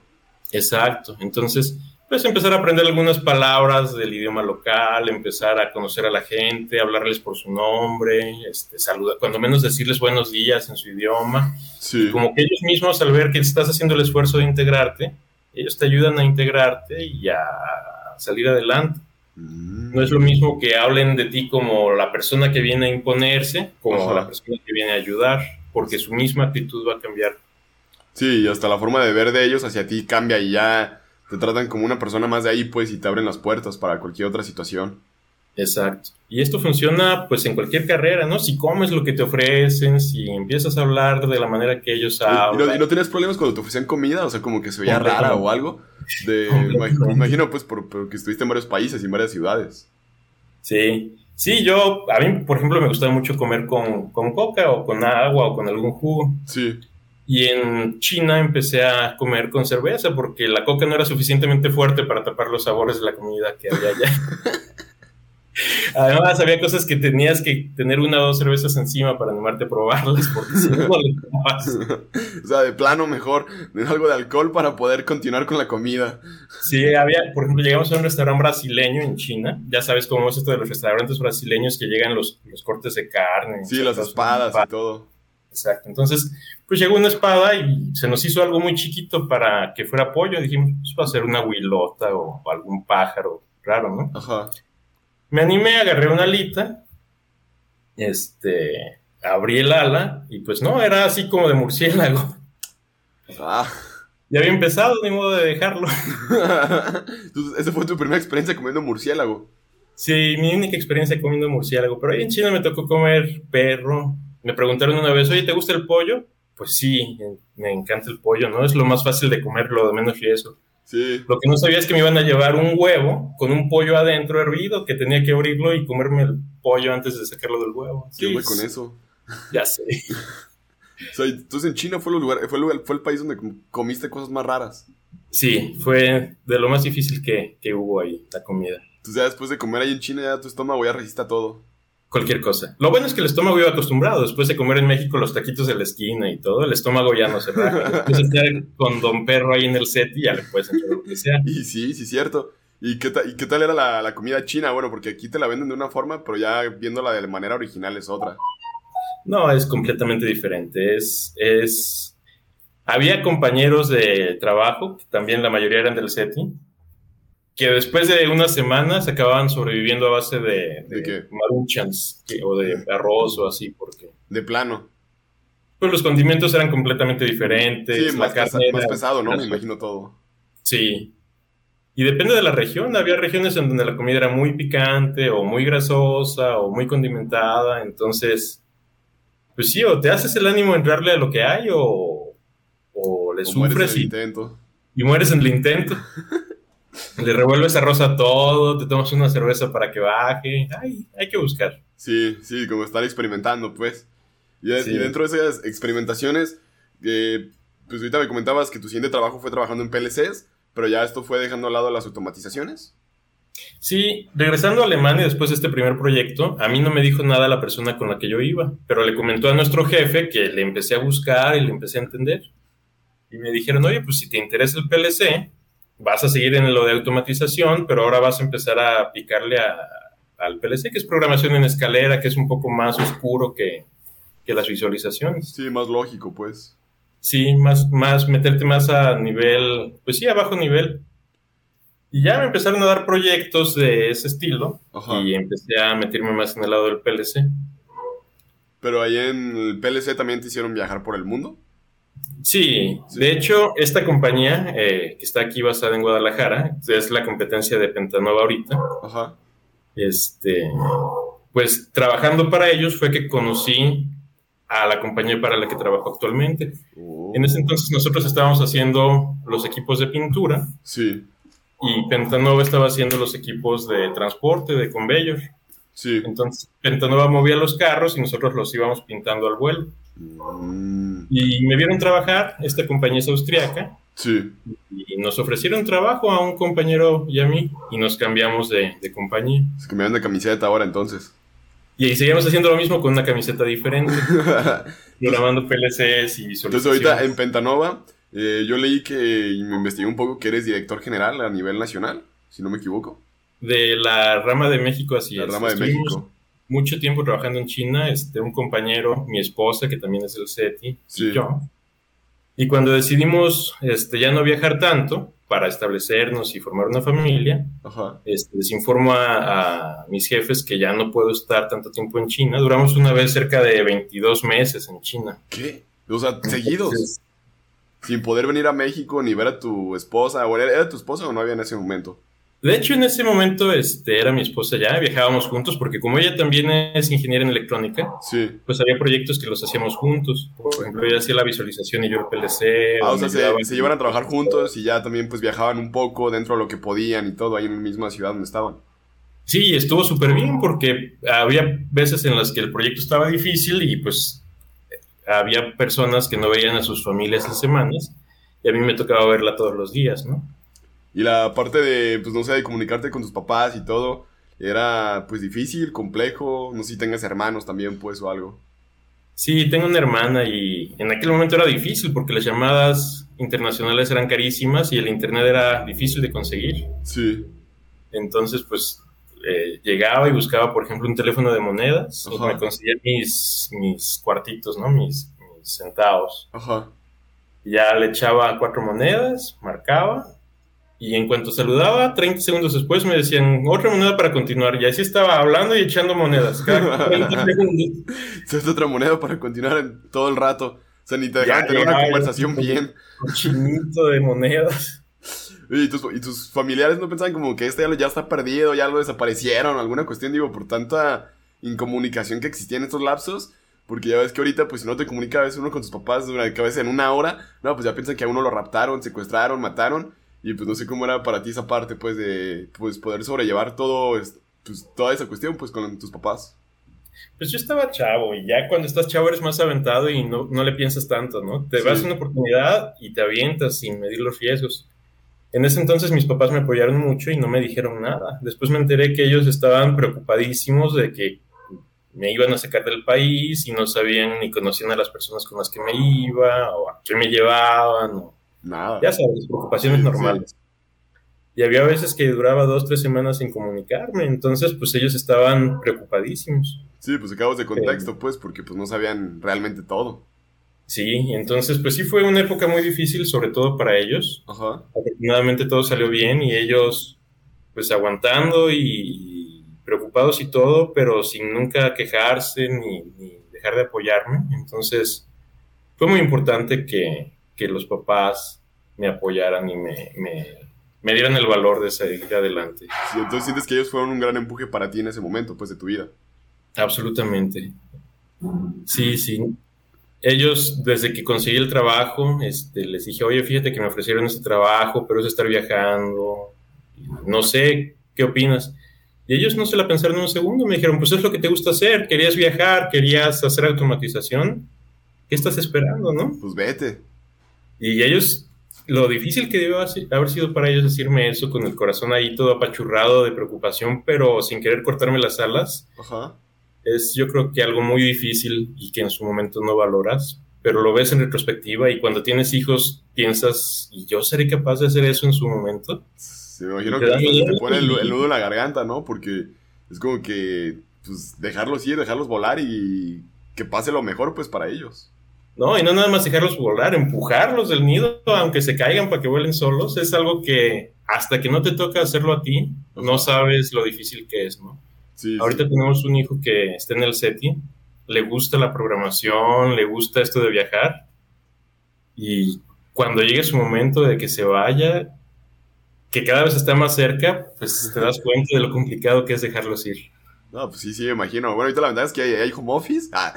Exacto. Entonces, pues empezar a aprender algunas palabras del idioma local, empezar a conocer a la gente, hablarles por su nombre, este, saludar, cuando menos decirles buenos días en su idioma. Sí. Como que ellos mismos, al ver que estás haciendo el esfuerzo de integrarte, ellos te ayudan a integrarte y a salir adelante. Mm. No es lo mismo que hablen de ti como la persona que viene a imponerse, como Ajá. la persona que viene a ayudar, porque su misma actitud va a cambiar. Sí, y hasta la forma de ver de ellos hacia ti cambia y ya te tratan como una persona más de ahí, pues, y te abren las puertas para cualquier otra situación. Exacto. Y esto funciona pues en cualquier carrera, ¿no? Si comes lo que te ofrecen, si empiezas a hablar de la manera que ellos ¿Y, y hablan. no, y no tenías problemas cuando te ofrecían comida? O sea, como que se veía rara o algo. De, me imagino, pues, por, por que estuviste en varios países y en varias ciudades. Sí. Sí, yo, a mí, por ejemplo, me gustaba mucho comer con, con coca o con agua o con algún jugo. Sí. Y en China empecé a comer con cerveza porque la coca no era suficientemente fuerte para tapar los sabores de la comida que había allá. Además, había cosas que tenías que tener una o dos cervezas encima para animarte a probarlas porque si no, o sea, de plano mejor, de algo de alcohol para poder continuar con la comida. Sí, había, por ejemplo, llegamos a un restaurante brasileño en China. Ya sabes cómo es esto de los restaurantes brasileños que llegan los, los cortes de carne. Sí, las espadas y todo. Exacto. Entonces, pues llegó una espada y se nos hizo algo muy chiquito para que fuera pollo. Dijimos, pues va a ser una huilota o, o algún pájaro raro, ¿no? Ajá. Me animé, agarré una alita, este, abrí el ala y pues no, era así como de murciélago. Ah. Ya había empezado, ni modo de dejarlo. Entonces, esa fue tu primera experiencia comiendo murciélago. Sí, mi única experiencia comiendo murciélago, pero ahí en China me tocó comer perro. Me preguntaron una vez, oye, ¿te gusta el pollo? Pues sí, me encanta el pollo, ¿no? Es lo más fácil de comer, lo de menos riesgo. Sí. Lo que no sabía es que me iban a llevar un huevo con un pollo adentro hervido, que tenía que abrirlo y comerme el pollo antes de sacarlo del huevo. ¿Qué Sí, con eso? Ya sé. O sea, entonces en China fue el lugar, fue el, lugar- fue el país donde com- comiste cosas más raras. Sí, fue de lo más difícil que, que hubo ahí, la comida. Entonces ya después de comer ahí en China, ya tu estómago ya resiste a todo. Cualquier cosa. Lo bueno es que el estómago iba acostumbrado. Después de comer en México los taquitos de la esquina y todo, el estómago ya no se raja. Después de estar con Don Perro ahí en el set y ya le puedes echar lo que sea. Y sí, sí, cierto. ¿Y qué, ta- y qué tal era la, la comida china? Bueno, porque aquí te la venden de una forma, pero ya viéndola de manera original es otra. No, es completamente diferente. Es, es... Había compañeros de trabajo, que también la mayoría eran del SETI, que después de unas semanas acababan sobreviviendo a base de, ¿De qué? maruchans que- o de arroz o así, porque De plano. pues los condimentos eran completamente diferentes. Sí, la más, pesa- carne más pesado, ¿no? Me imagino todo. Sí. Y depende de la región. Había regiones en donde la comida era muy picante o muy grasosa o muy condimentada. Entonces, pues sí, o te haces el ánimo en entrarle a lo que hay o, o le O sufres y, intento. y mueres en el intento. le revuelves arroz a todo, te tomas una cerveza para que baje. Ay, hay que buscar. Sí, sí, como estar experimentando, pues. Y, Sí. y dentro de esas experimentaciones, eh, pues ahorita me comentabas que tu siguiente trabajo fue trabajando en PLCs, pero ya esto fue dejando a lado las automatizaciones. Sí, regresando a Alemania después de este primer proyecto, a mí no me dijo nada la persona con la que yo iba, pero le comentó a nuestro jefe que le empecé a buscar y le empecé a entender. Y me dijeron, oye, pues si te interesa el PLC, vas a seguir en lo de automatización, pero ahora vas a empezar a picarle al PLC, que es programación en escalera, que es un poco más oscuro que, que las visualizaciones. Sí, más lógico, pues. Sí, más, más, meterte más a nivel, pues sí, a bajo nivel. Y ya me empezaron a dar proyectos de ese estilo y empecé a meterme más en el lado del PLC. Pero ahí en el PLC también te hicieron viajar por el mundo. Sí, de hecho, esta compañía eh, que está aquí basada en Guadalajara, es la competencia de Pentanova ahorita. Ajá. Este, pues trabajando para ellos fue que conocí a la compañía para la que trabajo actualmente. Oh. En ese entonces nosotros estábamos haciendo los equipos de pintura. Sí. Y Pentanova estaba haciendo los equipos de transporte, de conveyor. Sí. Entonces Pentanova movía los carros y nosotros los íbamos pintando al vuelo. Mm. Y me vieron trabajar, esta compañía es austriaca. Sí. Y nos ofrecieron trabajo a un compañero y a mí y nos cambiamos de, de compañía. Se cambiaron de camiseta ahora entonces. Y ahí seguimos haciendo lo mismo con una camiseta diferente. programando PLCs y Entonces ahorita en Pentanova, eh, yo leí que me investigué un poco que eres director general a nivel nacional, si no me equivoco. De la rama de México, así la rama de México. Mucho tiempo trabajando en China, este, un compañero, mi esposa, que también es el SETI, y yo. Y cuando decidimos este, ya no viajar tanto, para establecernos y formar una familia. Este, les informo a, mis jefes que ya no puedo estar tanto tiempo en China. Duramos una vez cerca de 22 meses en China. ¿Qué? O sea, seguidos. Sin poder venir a México ni ver a tu esposa. ¿O era, tu esposa o no había en ese momento? De hecho, en ese momento este, era mi esposa ya, viajábamos juntos, porque como ella también es ingeniera en electrónica, sí. pues había proyectos que los hacíamos juntos. Por ejemplo, ella hacía la visualización y yo el PLC. Ah, o, sea, se, se, llevan a trabajar juntos y ya también pues viajaban un poco dentro de lo que podían y todo ahí en la misma ciudad donde estaban. Sí, estuvo súper bien porque había veces en las que el proyecto estaba difícil y pues había personas que no veían a sus familias en semanas y a mí me tocaba verla todos los días, ¿no? Y la parte de, pues no sé, de comunicarte con tus papás y todo, era pues difícil, complejo, no sé si tengas hermanos también pues o algo. Sí, tengo una hermana y en aquel momento era difícil porque las llamadas internacionales eran carísimas y el internet era difícil de conseguir. Sí. Entonces, pues eh, llegaba y buscaba, por ejemplo, un teléfono de monedas y me conseguía mis, mis cuartitos, ¿no? Mis, mis centavos. Ajá. Ya le echaba cuatro monedas, marcaba y en cuanto saludaba, 30 segundos después me decían otra moneda para continuar. Y así estaba hablando y echando monedas. Cada 30 segundos. otra moneda para continuar todo el rato. O sea, ni te dejaban tener una conversación bien. Un chinito de monedas. ¿Y tus, y tus, familiares no pensaban como que este ya está perdido, ya lo desaparecieron, alguna cuestión, digo, por tanta incomunicación que existía en estos lapsos? Porque ya ves que ahorita, pues si no te comunica a veces uno con tus papás, durante, a veces en una hora, no, pues ya piensan que a uno lo raptaron, secuestraron, mataron. Y pues no sé cómo era para ti esa parte, pues, de pues, poder sobrellevar todo, pues, toda esa cuestión, pues, con tus papás. Pues yo estaba chavo y ya cuando estás chavo eres más aventado y no, no le piensas tanto, ¿no? Te vas a una oportunidad y te avientas sin medir los riesgos. En ese entonces mis papás me apoyaron mucho y no me dijeron nada. Después me enteré que ellos estaban preocupadísimos de que me iban a sacar del país y no sabían ni conocían a las personas con las que me iba o a qué me llevaban o Nada. Ya sabes, preocupaciones normales. Y había veces que duraba dos, tres semanas sin comunicarme, entonces pues ellos estaban preocupadísimos. Sí, pues acabas de contexto, pues, porque pues no sabían realmente todo. Sí, entonces pues sí fue una época muy difícil, sobre todo para ellos. Ajá. Afortunadamente todo salió bien y ellos pues aguantando y preocupados y todo, pero sin nunca quejarse ni, ni dejar de apoyarme. Entonces fue muy importante que, que los papás me apoyaran y me, me, dieran el valor de seguir adelante. Sí, entonces sientes que ellos fueron un gran empuje para ti en ese momento, pues, de tu vida. Absolutamente. Sí, sí. Ellos, desde que conseguí el trabajo, este, les dije, oye, fíjate que me ofrecieron este trabajo, pero es estar viajando. No sé, ¿qué opinas? Y ellos no se la pensaron un segundo, me dijeron, pues es lo que te gusta hacer, querías viajar, querías hacer automatización, ¿qué estás esperando, no? Pues vete. Y ellos, lo difícil que debe haber sido para ellos decirme eso, con el corazón ahí todo apachurrado de preocupación, pero sin querer cortarme las alas, Ajá. es yo creo que algo muy difícil y que en su momento no valoras, pero lo ves en retrospectiva y cuando tienes hijos piensas, ¿y yo seré capaz de hacer eso en su momento? Sí, me imagino que te pone el, el, nudo en la garganta, ¿no? Porque es como que, pues, dejarlos ir, dejarlos volar y que pase lo mejor, pues, para ellos. No, y no nada más dejarlos volar, empujarlos del nido, aunque se caigan para que vuelen solos, es algo que hasta que no te toca hacerlo a ti, no sabes lo difícil que es, ¿no? Sí, Ahorita sí. tenemos un hijo que está en el SETI, le gusta la programación, le gusta esto de viajar, y cuando llegue su momento de que se vaya, que cada vez está más cerca, pues te das cuenta de lo complicado que es dejarlos ir. No, pues sí, sí, me imagino. Bueno, ahorita la ventaja es que hay, hay home office. Ah.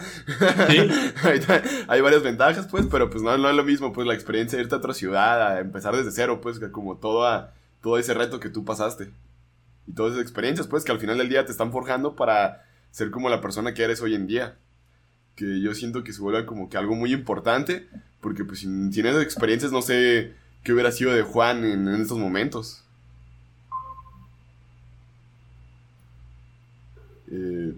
¿Sí? ahorita hay varias ventajas, pues, pero pues no, no, es lo mismo, pues, la experiencia de irte a otra ciudad, a empezar desde cero, pues, como todo, todo ese reto que tú pasaste. Y todas esas experiencias, pues, que al final del día te están forjando para ser como la persona que eres hoy en día. Que yo siento que se vuelve como que algo muy importante, porque pues sin, sin esas experiencias no sé qué hubiera sido de Juan en, en estos momentos. Eh,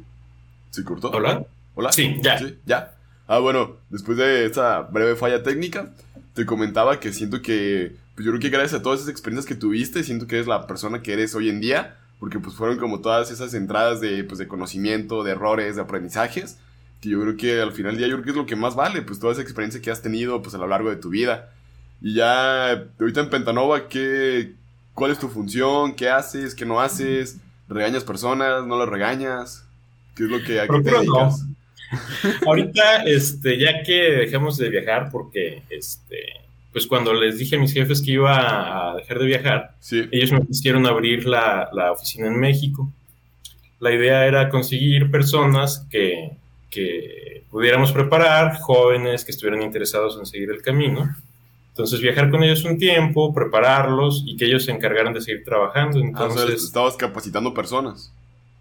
¿Se cortó? ¿Hola? ¿Hola? Sí, ya. ¿Sí? ¿Ya? Ah, bueno, después de esta breve falla técnica, te comentaba que siento que, pues yo creo que gracias a todas esas experiencias que tuviste, siento que eres la persona que eres hoy en día, porque pues fueron como todas esas entradas de, pues, de conocimiento, de errores, de aprendizajes, que yo creo que al final del día yo creo que es lo que más vale, pues toda esa experiencia que has tenido pues a lo largo de tu vida. Y ya, ahorita en Pentanova, ¿qué, ¿cuál es tu función? ¿Qué haces? ¿Qué no haces? ¿Regañas personas? ¿No las regañas? ¿Qué es lo que a qué te dedicas? No. Ahorita, este, ya que dejamos de viajar, porque, este, pues cuando les dije a mis jefes que iba a dejar de viajar, sí. ellos me quisieron abrir la, la, oficina en México. La idea era conseguir personas que, que pudiéramos preparar, jóvenes que estuvieran interesados en seguir el camino. Entonces viajar con ellos un tiempo, prepararlos y que ellos se encargaran de seguir trabajando. Entonces, ah, o sea, estabas capacitando personas.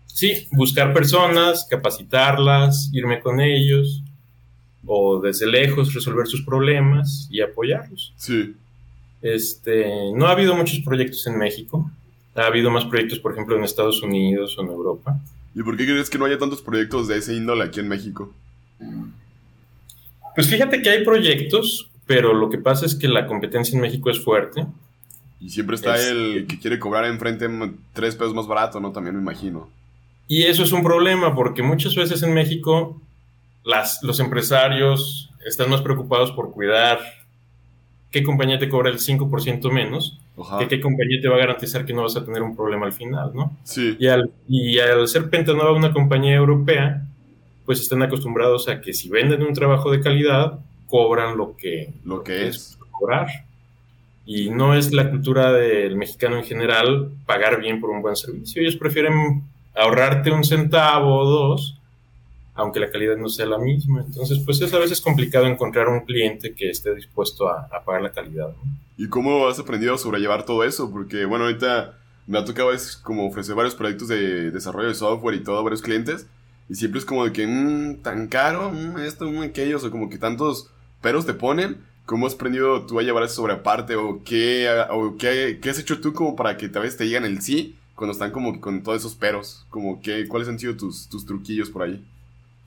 Sí, buscar personas, capacitarlas, irme con ellos, o desde lejos resolver sus problemas y apoyarlos. Sí. Este, no ha habido muchos proyectos en México. Ha habido más proyectos, por ejemplo, en Estados Unidos o en Europa. ¿Y por qué crees que no haya tantos proyectos de ese índole aquí en México? Pues fíjate que hay proyectos, pero lo que pasa es que la competencia en México es fuerte. Y siempre está es, el que quiere cobrar enfrente tres pesos más barato, ¿no? También me imagino. Y eso es un problema, porque muchas veces en México las, los empresarios están más preocupados por cuidar qué compañía te cobra el 5% menos, Ajá. que qué compañía te va a garantizar que no vas a tener un problema al final, ¿no? Sí. Y al, y al ser Pentanova una compañía europea, pues están acostumbrados a que si venden un trabajo de calidad, cobran lo que, lo que es. cobrar. Y no es la cultura del mexicano en general pagar bien por un buen servicio. Ellos prefieren ahorrarte un centavo o dos, aunque la calidad no sea la misma. Entonces, pues es a veces complicado encontrar un cliente que esté dispuesto a, a pagar la calidad. ¿no? ¿Y cómo has aprendido a sobrellevar todo eso? Porque, bueno, ahorita me ha tocado es como ofrecer varios proyectos de desarrollo de software y todo a varios clientes. Y siempre es como de que, mmm, tan caro, mmm, esto, mmm, aquello, o como que tantos peros te ponen. ¿Cómo has aprendido tú a llevar eso sobre aparte? ¿O qué, o qué, qué has hecho tú como para que a veces te digan el sí cuando están como con todos esos peros? Como que, ¿Cuáles han sido tus, tus truquillos por ahí?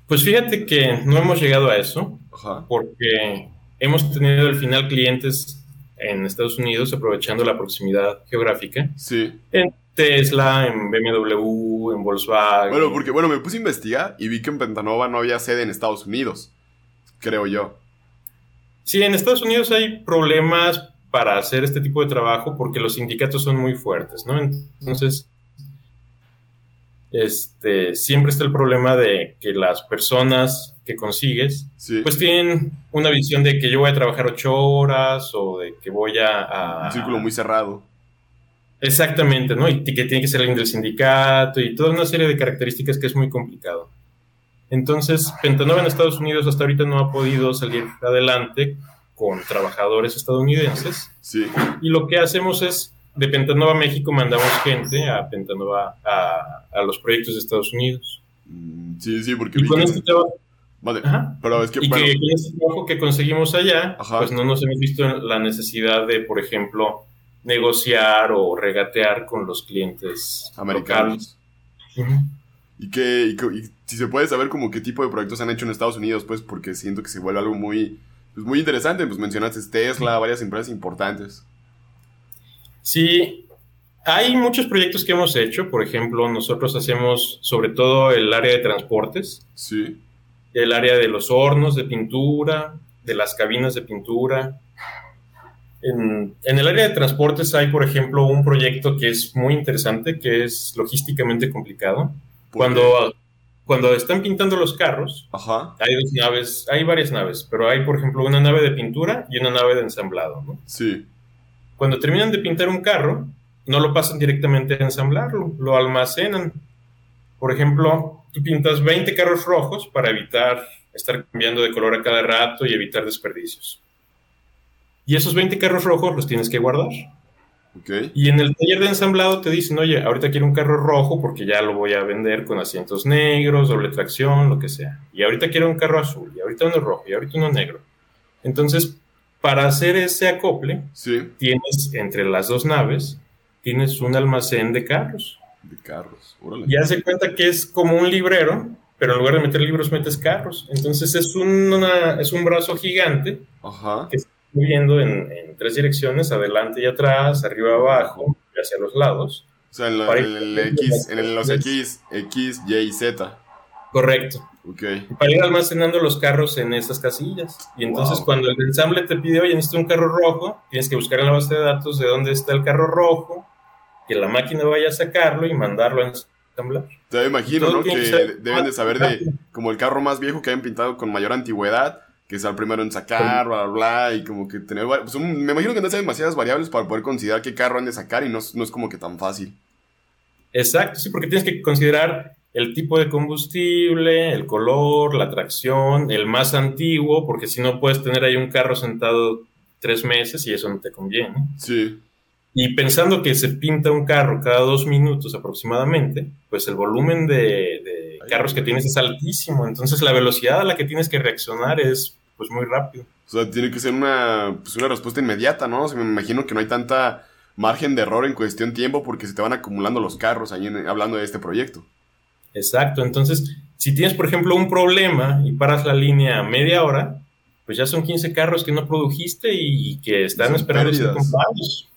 Pues fíjate que no hemos llegado a eso, Ajá. porque hemos tenido al final clientes en Estados Unidos aprovechando la proximidad geográfica. Sí. En Tesla, en BMW, en Volkswagen. Bueno, porque bueno, me puse a investigar y vi que en Pentanova no había sede en Estados Unidos, creo yo. Sí, en Estados Unidos hay problemas para hacer este tipo de trabajo porque los sindicatos son muy fuertes, ¿no? Entonces, este, siempre está el problema de que las personas que consigues, sí. pues tienen una visión de que yo voy a trabajar ocho horas o de que voy a... a Un círculo muy cerrado. Exactamente, ¿no? Y que tiene que ser alguien del sindicato y toda una serie de características que es muy complicado. Entonces, Pentanova en Estados Unidos hasta ahorita no ha podido salir adelante con trabajadores estadounidenses. Sí. Y lo que hacemos es, de Pentanova México mandamos gente a Pentanova, a, a los proyectos de Estados Unidos. Mm, Sí, sí, porque... Y con este trabajo, Vale, Ajá. pero es que, Y bueno, que con ese trabajo que conseguimos allá, Ajá. pues no nos hemos visto la necesidad de, por ejemplo, negociar o regatear con los clientes americanos. locales. Y que, y, que- y si se puede saber como qué tipo de proyectos han hecho en Estados Unidos, pues porque siento que se vuelve algo muy, pues, muy interesante. Pues mencionaste Tesla, varias empresas importantes. Sí, hay muchos proyectos que hemos hecho. Por ejemplo, nosotros hacemos sobre todo el área de transportes, Sí, el área de los hornos de pintura, de las cabinas de pintura. En, en el área de transportes hay, por ejemplo, un proyecto que es muy interesante, que es logísticamente complicado. ¿Por Cuando, cuando están pintando los carros, Ajá, hay dos naves, hay varias naves, pero hay, por ejemplo, una nave de pintura y una nave de ensamblado. ¿no? sí, Cuando terminan de pintar un carro, no lo pasan directamente a ensamblarlo, lo almacenan. Por ejemplo, tú pintas 20 carros rojos para evitar estar cambiando de color a cada rato y evitar desperdicios. Y esos 20 carros rojos los tienes que guardar. Ok, Y en el taller de ensamblado te dicen, oye, ahorita quiero un carro rojo porque ya lo voy a vender con asientos negros, doble tracción, lo que sea. Y ahorita quiero un carro azul, y ahorita uno rojo, y ahorita uno negro. Entonces, para hacer ese acople, sí, tienes entre las dos naves, tienes un almacén de carros. de carros, órale. Y haz de cuenta que es como un librero, pero en lugar de meter libros metes carros. Entonces es, una, es un brazo gigante Ajá, moviendo en, en tres direcciones, adelante y atrás, arriba abajo y hacia los lados. o sea, en, el X, en los X, X, Y y Z. Correcto. Ok, Para ir almacenando los carros en esas casillas. Y entonces Wow. cuando el ensamble te pide, oye, necesito un carro rojo, tienes que buscar en la base de datos de dónde está el carro rojo, que la máquina vaya a sacarlo y mandarlo a ensamblar. te imagino, Todo ¿no? Que que deben de saber de como el carro más viejo que hayan pintado con mayor antigüedad, que sea el primero en sacar, bla, bla, bla, y como que tener... pues, me imagino que no ser demasiadas variables para poder considerar qué carro han de sacar y no, es- no es como que tan fácil. Exacto, sí, porque tienes que considerar el tipo de combustible, el color, la tracción, el más antiguo, porque si no puedes tener ahí un carro sentado tres meses y eso no te conviene. Sí, Y pensando que se pinta un carro cada dos minutos aproximadamente, pues el volumen de, carros que tienes es altísimo, entonces la velocidad a la que tienes que reaccionar es pues muy rápido. o sea, tiene que ser una, pues, una respuesta inmediata, ¿no? O sea, me imagino que no hay tanta margen de error en cuestión tiempo porque se te van acumulando los carros ahí en- hablando de este proyecto. Exacto, entonces si tienes por ejemplo un problema y paras la línea a media hora, pues ya son 15 carros que no produjiste y que están Son esperando ser comprados.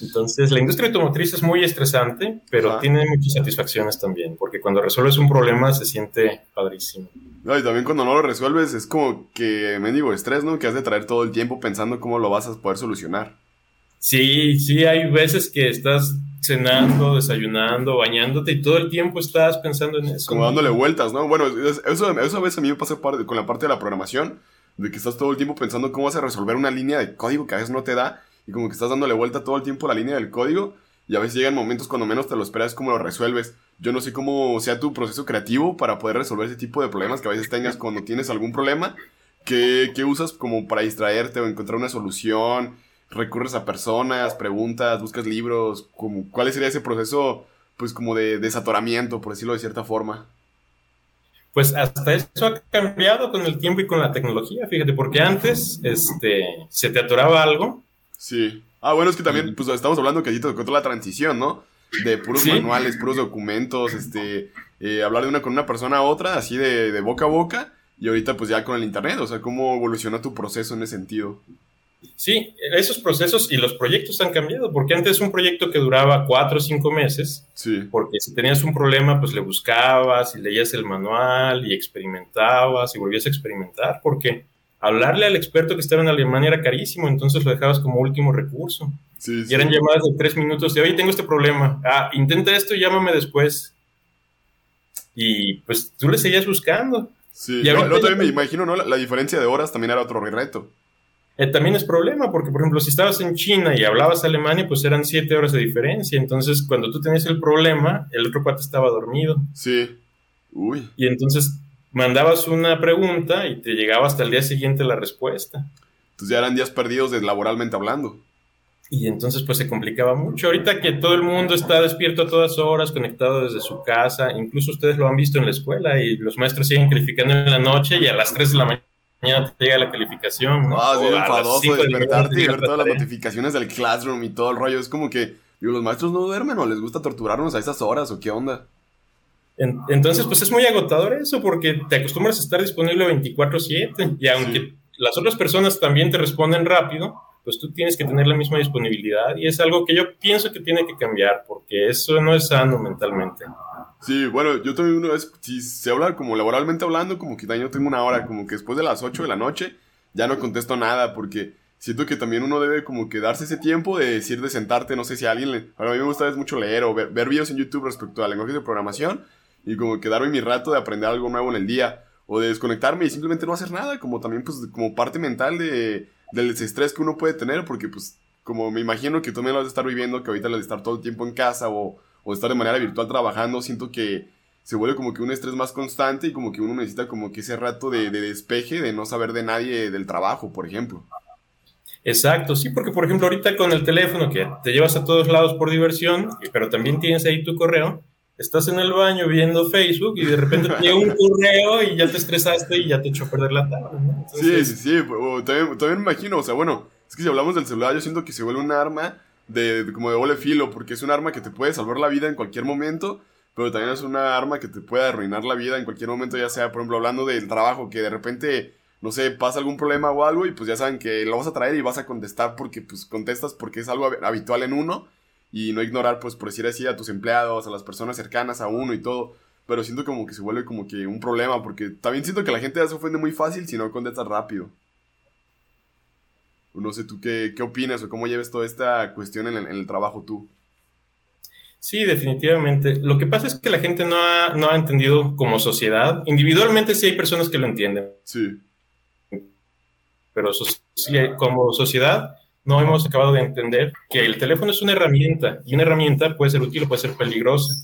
Entonces, la industria automotriz es muy estresante, pero Ajá. tiene muchas satisfacciones también, porque cuando resuelves un problema se siente padrísimo. No, y también cuando no lo resuelves es como que mendigo estrés, ¿no? Que has de traer todo el tiempo pensando cómo lo vas a poder solucionar. Sí, sí, hay veces que estás cenando, desayunando, bañándote y todo el tiempo estás pensando en eso. Como dándole vueltas, ¿no? Bueno, es- eso, eso a veces a mí me pasa con la parte de la programación, de que estás todo el tiempo pensando cómo vas a resolver una línea de código que a veces no te da, y como que estás dándole vuelta todo el tiempo a la línea del código, y a veces llegan momentos cuando menos te lo esperas, cómo lo resuelves. Yo no sé cómo sea tu proceso creativo para poder resolver ese tipo de problemas que a veces tengas cuando tienes algún problema, que, que usas como para distraerte o encontrar una solución, recurres a personas, preguntas, buscas libros, como, ¿cuál sería ese proceso, pues como de desatoramiento, por decirlo de cierta forma? Pues hasta eso ha cambiado con el tiempo y con la tecnología, fíjate, porque antes este, se te atoraba algo. Sí. Ah, bueno, es que también, pues estamos hablando que allí te tocó toda la transición, ¿no? De puros Sí. manuales, puros documentos, este, eh, hablar de una con una persona a otra, así de, de boca a boca, y ahorita pues ya con el internet, o sea, cómo evolucionó tu proceso en ese sentido. Sí, esos procesos y los proyectos han cambiado, porque antes un proyecto que duraba cuatro o cinco meses, Sí, porque si tenías un problema, pues le buscabas y leías el manual y experimentabas y volvías a experimentar, porque hablarle al experto que estaba en Alemania era carísimo, entonces lo dejabas como último recurso. sí, Y eran llamadas de tres minutos de, oye, tengo este problema. Ah, intenta esto y llámame después. Y pues tú le seguías buscando. Sí, Y ahorita yo también me imagino, ¿no? La, la diferencia de horas también era otro reto. Eh, también es problema, porque por ejemplo, si estabas en China y hablabas alemán, pues eran siete horas de diferencia. Entonces, cuando tú tenías el problema, el otro cuate estaba dormido. Sí. Uy. Y entonces mandabas una pregunta y te llegaba hasta el día siguiente la respuesta. Entonces ya eran días perdidos de laboralmente hablando. Y entonces pues se complicaba mucho. Ahorita que todo el mundo está despierto a todas horas, conectado desde su casa, incluso ustedes lo han visto en la escuela y los maestros siguen calificando en la noche y a las 3 de la mañana te llega la calificación. ¿no? Ah, sí, enfadoso despertarte y ver todas las notificaciones del classroom y todo el rollo. Es como que, digo, los maestros no duermen o les gusta torturarnos a esas horas o qué onda. Entonces, pues es muy agotador eso porque te acostumbras a estar disponible 24/7 y aunque las otras personas también te responden rápido, pues tú tienes que tener la misma disponibilidad y es algo que yo pienso que tiene que cambiar porque eso no es sano mentalmente. Sí, bueno, yo también una vez, si se habla como laboralmente hablando, como que yo tengo una hora, como que después de las 8 de la noche ya no contesto nada porque siento que también uno debe como que darse ese tiempo de decir, de sentarte, no sé si a alguien le... A mí me gusta es mucho leer o ver, ver videos en YouTube respecto al lenguaje de programación y como que darme mi rato de aprender algo nuevo en el día o de desconectarme y simplemente no hacer nada, como también pues como parte mental de del estrés que uno puede tener, porque pues como me imagino que tú me lo vas a estar viviendo, que ahorita de estar todo el tiempo en casa o, o estar de manera virtual trabajando, siento que se vuelve como que un estrés más constante y como que uno necesita como que ese rato de, de despeje, de no saber de nadie del trabajo, por ejemplo. Exacto, sí, porque por ejemplo ahorita con el teléfono que te llevas a todos lados por diversión, pero también tienes ahí tu correo, estás en el baño viendo Facebook y de repente te llega un correo y ya te estresaste y ya te echó a perder la tarde, ¿no? Sí, sí, sí, también, también, me imagino, o sea, bueno, es que si hablamos del celular yo siento que se vuelve un arma de, como de doble filo, porque es un arma que te puede salvar la vida en cualquier momento, pero también es una arma que te puede arruinar la vida en cualquier momento, ya sea, por ejemplo, hablando del trabajo, que de repente, no sé, pasa algún problema o algo y pues ya saben que lo vas a traer y vas a contestar porque pues contestas porque es algo habitual en uno y no ignorar, pues, por decir así, a tus empleados, a las personas cercanas a uno y todo. Pero siento como que se vuelve como que un problema, porque también siento que la gente ya se ofende muy fácil si no contestas rápido. No sé tú qué, qué opinas o cómo lleves toda esta cuestión en el, trabajo tú. Sí, definitivamente. Lo que pasa es que la gente no ha, no ha entendido como sociedad. Individualmente sí hay personas que lo entienden. Sí. Pero como sociedad no hemos acabado de entender que el teléfono es una herramienta y una herramienta puede ser útil o puede ser peligrosa.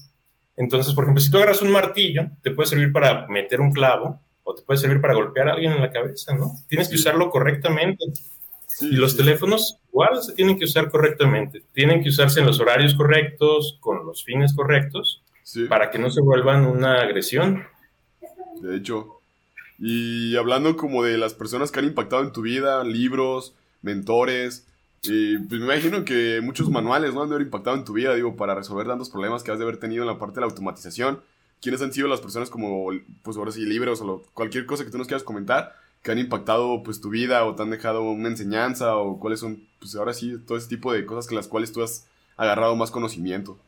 Entonces, por ejemplo, si tú agarras un martillo, te puede servir para meter un clavo o te puede servir para golpear a alguien en la cabeza, ¿no? Tienes que usarlo correctamente. y los teléfonos igual se tienen que usar correctamente. Tienen que usarse en los horarios correctos, con los fines correctos, para que no se vuelvan una agresión. De hecho, y hablando como de las personas que han impactado en tu vida, libros, mentores, y pues me imagino que muchos manuales ¿no? han de haber impactado en tu vida, digo, para resolver tantos problemas que has de haber tenido en la parte de la automatización. ¿Quiénes han sido las personas como, pues ahora sí, libros o cualquier cosa que tú nos quieras comentar que han impactado pues tu vida o te han dejado una enseñanza o cuáles son, pues ahora sí, todo ese tipo de cosas que las cuales tú has agarrado más conocimiento?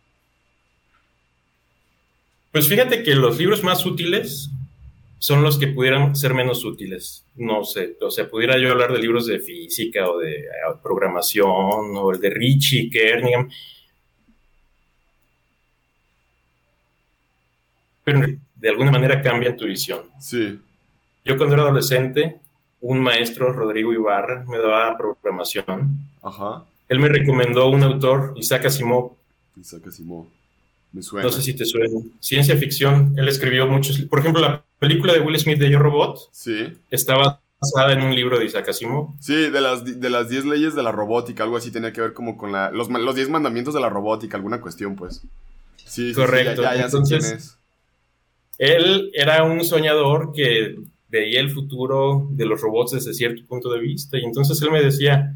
Pues fíjate que los libros más útiles son los que pudieran ser menos útiles. No sé, o sea, pudiera yo hablar de libros de física o de eh, programación o el de Richie Kerningham. Pero de alguna manera cambian tu visión. Sí. Yo cuando era adolescente, un maestro, Rodrigo Ibarra, me daba programación. Ajá. Él me recomendó un autor, Isaac Asimov. Isaac Asimov. No sé si te suena. Ciencia ficción. Él escribió muchos. Por ejemplo, la película de Will Smith de Yo Robot. Sí. Estaba basada en un libro de Isaac Asimov. Sí, de las, de las 10 leyes de la robótica, algo así tenía que ver como con la, los, los 10 mandamientos de la robótica, alguna cuestión, pues. Sí, Correcto. Sí, ya, ya, Entonces, Él era un soñador que veía el futuro de los robots desde cierto punto de vista. Y entonces él me decía,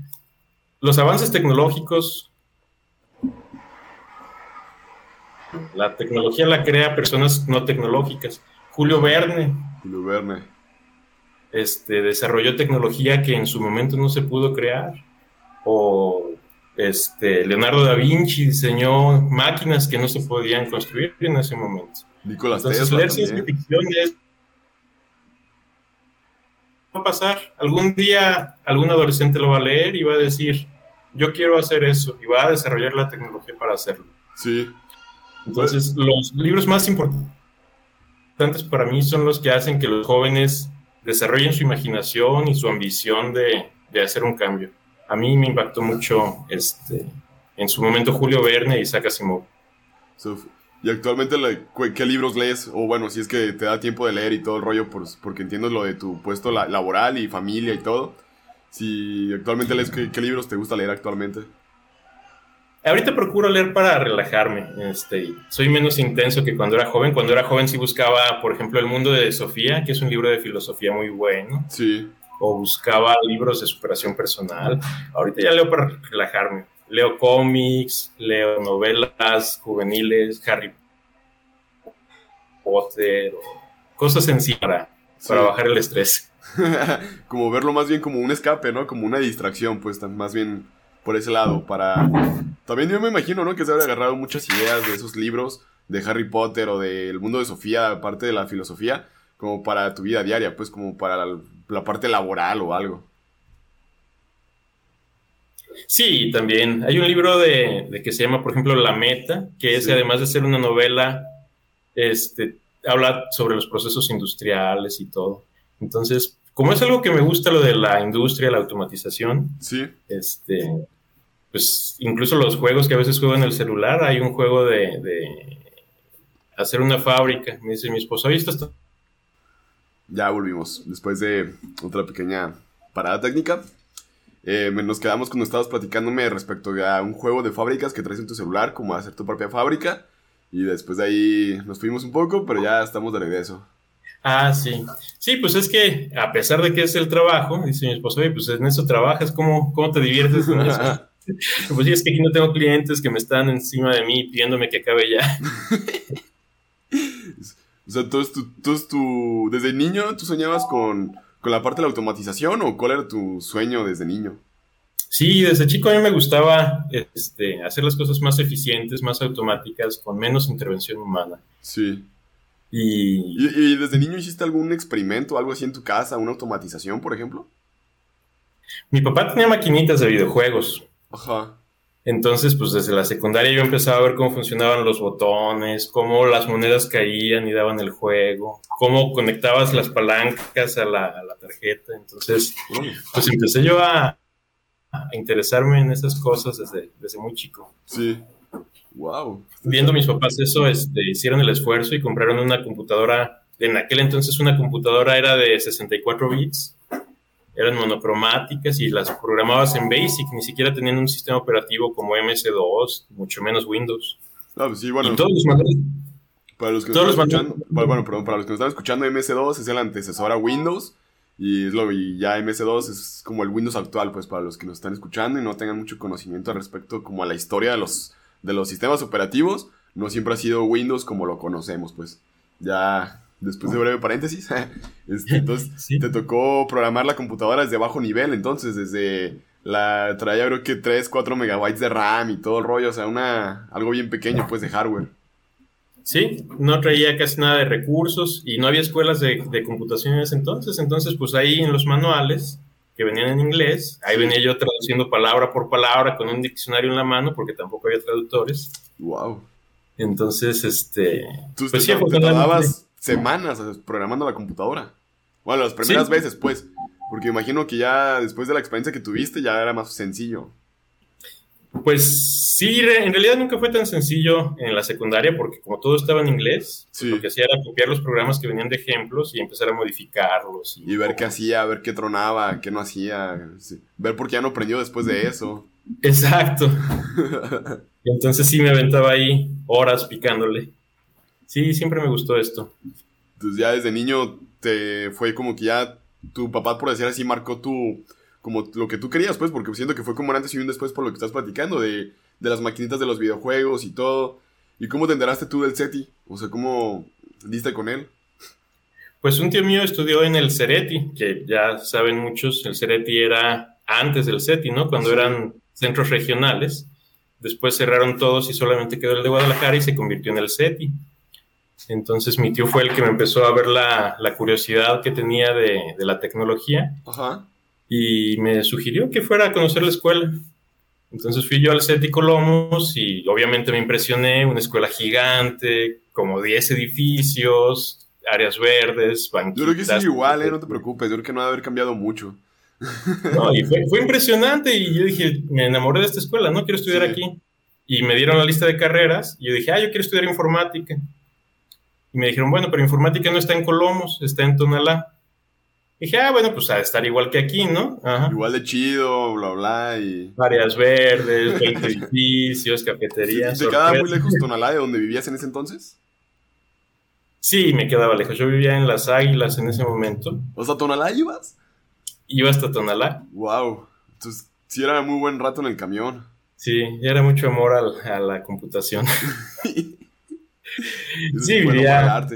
los avances tecnológicos La tecnología la crea personas no tecnológicas. Julio Verne. Julio Verne. Este, desarrolló tecnología que en su momento no se pudo crear. O este, Leonardo da Vinci diseñó máquinas que no se podían construir en ese momento. Nicolás Entonces, leer ciencia ficción es va a pasar. Algún día algún adolescente lo va a leer y va a decir, yo quiero hacer eso, y va a desarrollar la tecnología para hacerlo. Sí, entonces, los libros más importantes para mí son los que hacen que los jóvenes desarrollen su imaginación y su ambición de, hacer un cambio. A mí me impactó mucho este, en su momento Julio Verne y Isaac Asimov. y actualmente, ¿qué libros lees? O bueno, si es que te da tiempo de leer y todo el rollo, porque entiendo lo de tu puesto laboral y familia y todo. Si actualmente lees, ¿qué, libros te gusta leer actualmente? Ahorita procuro leer para relajarme. Este, soy menos intenso que cuando era joven. Cuando era joven sí buscaba, por ejemplo, El mundo de Sofía, que es un libro de filosofía muy bueno. Sí. O buscaba libros de superación personal. Ahorita ya leo para relajarme. Leo cómics, leo novelas juveniles, Harry Potter, cosas sencillas para, para bajar el estrés. como verlo más bien como un escape, ¿no? Como una distracción, pues más bien por ese lado, para... También yo me imagino, ¿no? Que se habrá agarrado muchas ideas de esos libros de Harry Potter o del mundo de Sofía, aparte de la filosofía, como para tu vida diaria, pues como para la, parte laboral o algo. Sí, también. Hay un libro de, que se llama, por ejemplo, La Meta, que es además de ser una novela, este, habla sobre los procesos industriales y todo. Entonces, como es algo que me gusta lo de la industria, la automatización, sí. este, pues incluso los juegos que a veces juego en el celular, hay un juego de, hacer una fábrica. Me dice mi esposo, ¿viste esto? Ya volvimos, después de otra pequeña parada técnica. Eh, nos quedamos cuando estabas platicándome respecto a un juego de fábricas que traes en tu celular, como hacer tu propia fábrica. Y después de ahí nos fuimos un poco, pero ya estamos de regreso. Ah, sí. Sí, pues es que a pesar de que es el trabajo, dice mi esposo, oye, pues en eso trabajas, ¿cómo, cómo te diviertes eso? Pues sí, es que aquí no tengo clientes que me están encima de mí pidiéndome que acabe ya. o sea, ¿tú, tú, desde niño tú soñabas con, con la parte de la automatización o cuál era tu sueño desde niño? Sí, desde chico a mí me gustaba este, hacer las cosas más eficientes, más automáticas, con menos intervención humana. Sí. Y... ¿Y, desde niño hiciste algún experimento, algo así en tu casa, una automatización, por ejemplo? Mi papá tenía maquinitas de videojuegos. Ajá. Entonces, pues desde la secundaria yo empezaba a ver cómo funcionaban los botones, cómo las monedas caían y daban el juego, cómo conectabas las palancas a la, tarjeta. Entonces, pues empecé yo a, interesarme en esas cosas desde, desde muy chico. Sí. Wow. Viendo mis papás eso, este, hicieron el esfuerzo y compraron una computadora. En aquel entonces una computadora era de 64 bits eran monocromáticas y las programabas en BASIC, ni siquiera tenían un sistema operativo como MS2, mucho menos Windows. Ah, pues sí, bueno. Y todos los para los que están escuchando, bueno, perdón, para los que nos están escuchando, MS2 es el antecesor a Windows y, es lo, y ya MS2 es como el Windows actual, pues para los que nos están escuchando y no tengan mucho conocimiento al respecto como a la historia de los, de los sistemas operativos, no siempre ha sido Windows como lo conocemos, pues ya después de breve paréntesis, este, entonces te tocó programar la computadora desde bajo nivel, entonces desde la traía creo que 3, 4 megabytes de RAM y todo el rollo, o sea, una algo bien pequeño pues de hardware. Sí, no traía casi nada de recursos y no había escuelas de, computación en ese entonces, entonces pues ahí en los manuales que venían en inglés, ahí venía yo traduciendo palabra por palabra con un diccionario en la mano porque tampoco había traductores. Wow. Entonces, este... ¿Tú pues, te, semanas programando la computadora. Bueno, las primeras veces, pues. Porque imagino que ya después de la experiencia que tuviste ya era más sencillo. Pues sí, en realidad nunca fue tan sencillo en la secundaria porque como todo estaba en inglés, pues lo que hacía era copiar los programas que venían de ejemplos y empezar a modificarlos. Y, ver qué hacía, ver qué tronaba, qué no hacía, ver por qué ya no aprendió después de eso. Exacto. entonces sí me aventaba ahí horas picándole. Sí, siempre me gustó esto. Entonces ya desde niño te fue como que ya tu papá, por decir así, marcó tu, como lo que tú querías, pues, porque siento que fue como antes y un después por lo que estás platicando, de, de las maquinitas de los videojuegos y todo. ¿Y cómo te enteraste tú del SETI? O sea, ¿cómo diste con él? Pues un tío mío estudió en el CERETI, que ya saben muchos, el CERETI era antes del SETI, ¿no? Cuando eran centros regionales. Después cerraron todos y solamente quedó el de Guadalajara y se convirtió en el CETI. Entonces mi tío fue el que me empezó a ver la, curiosidad que tenía de, la tecnología y me sugirió que fuera a conocer la escuela. Entonces fui yo al CETI Colomos y obviamente me impresioné, una escuela gigante, como 10 edificios, áreas verdes, banquitas. Yo creo que es igual, eh, no te preocupes, yo creo que no va a haber cambiado mucho. No, y fue, impresionante y yo dije, me enamoré de esta escuela, no quiero estudiar aquí. Y me dieron la lista de carreras y yo dije, ah, yo quiero estudiar informática. Y me dijeron, bueno, pero informática no está en Colomos, está en Tonalá. dije, ah, bueno, pues a estar igual que aquí, ¿no? Igual de chido, bla, bla, y... Áreas verdes, 20 edificios, cafeterías. ¿Te quedaba muy lejos Tonalá de donde vivías en ese entonces? Sí, me quedaba lejos. Yo vivía en Las Águilas en ese momento. ¿O sea, Tonalá ibas? Iba hasta Tonalá. Wow. Entonces, sí era muy buen rato en el camión. Sí, ya era mucho amor a la computación. sí, vivía.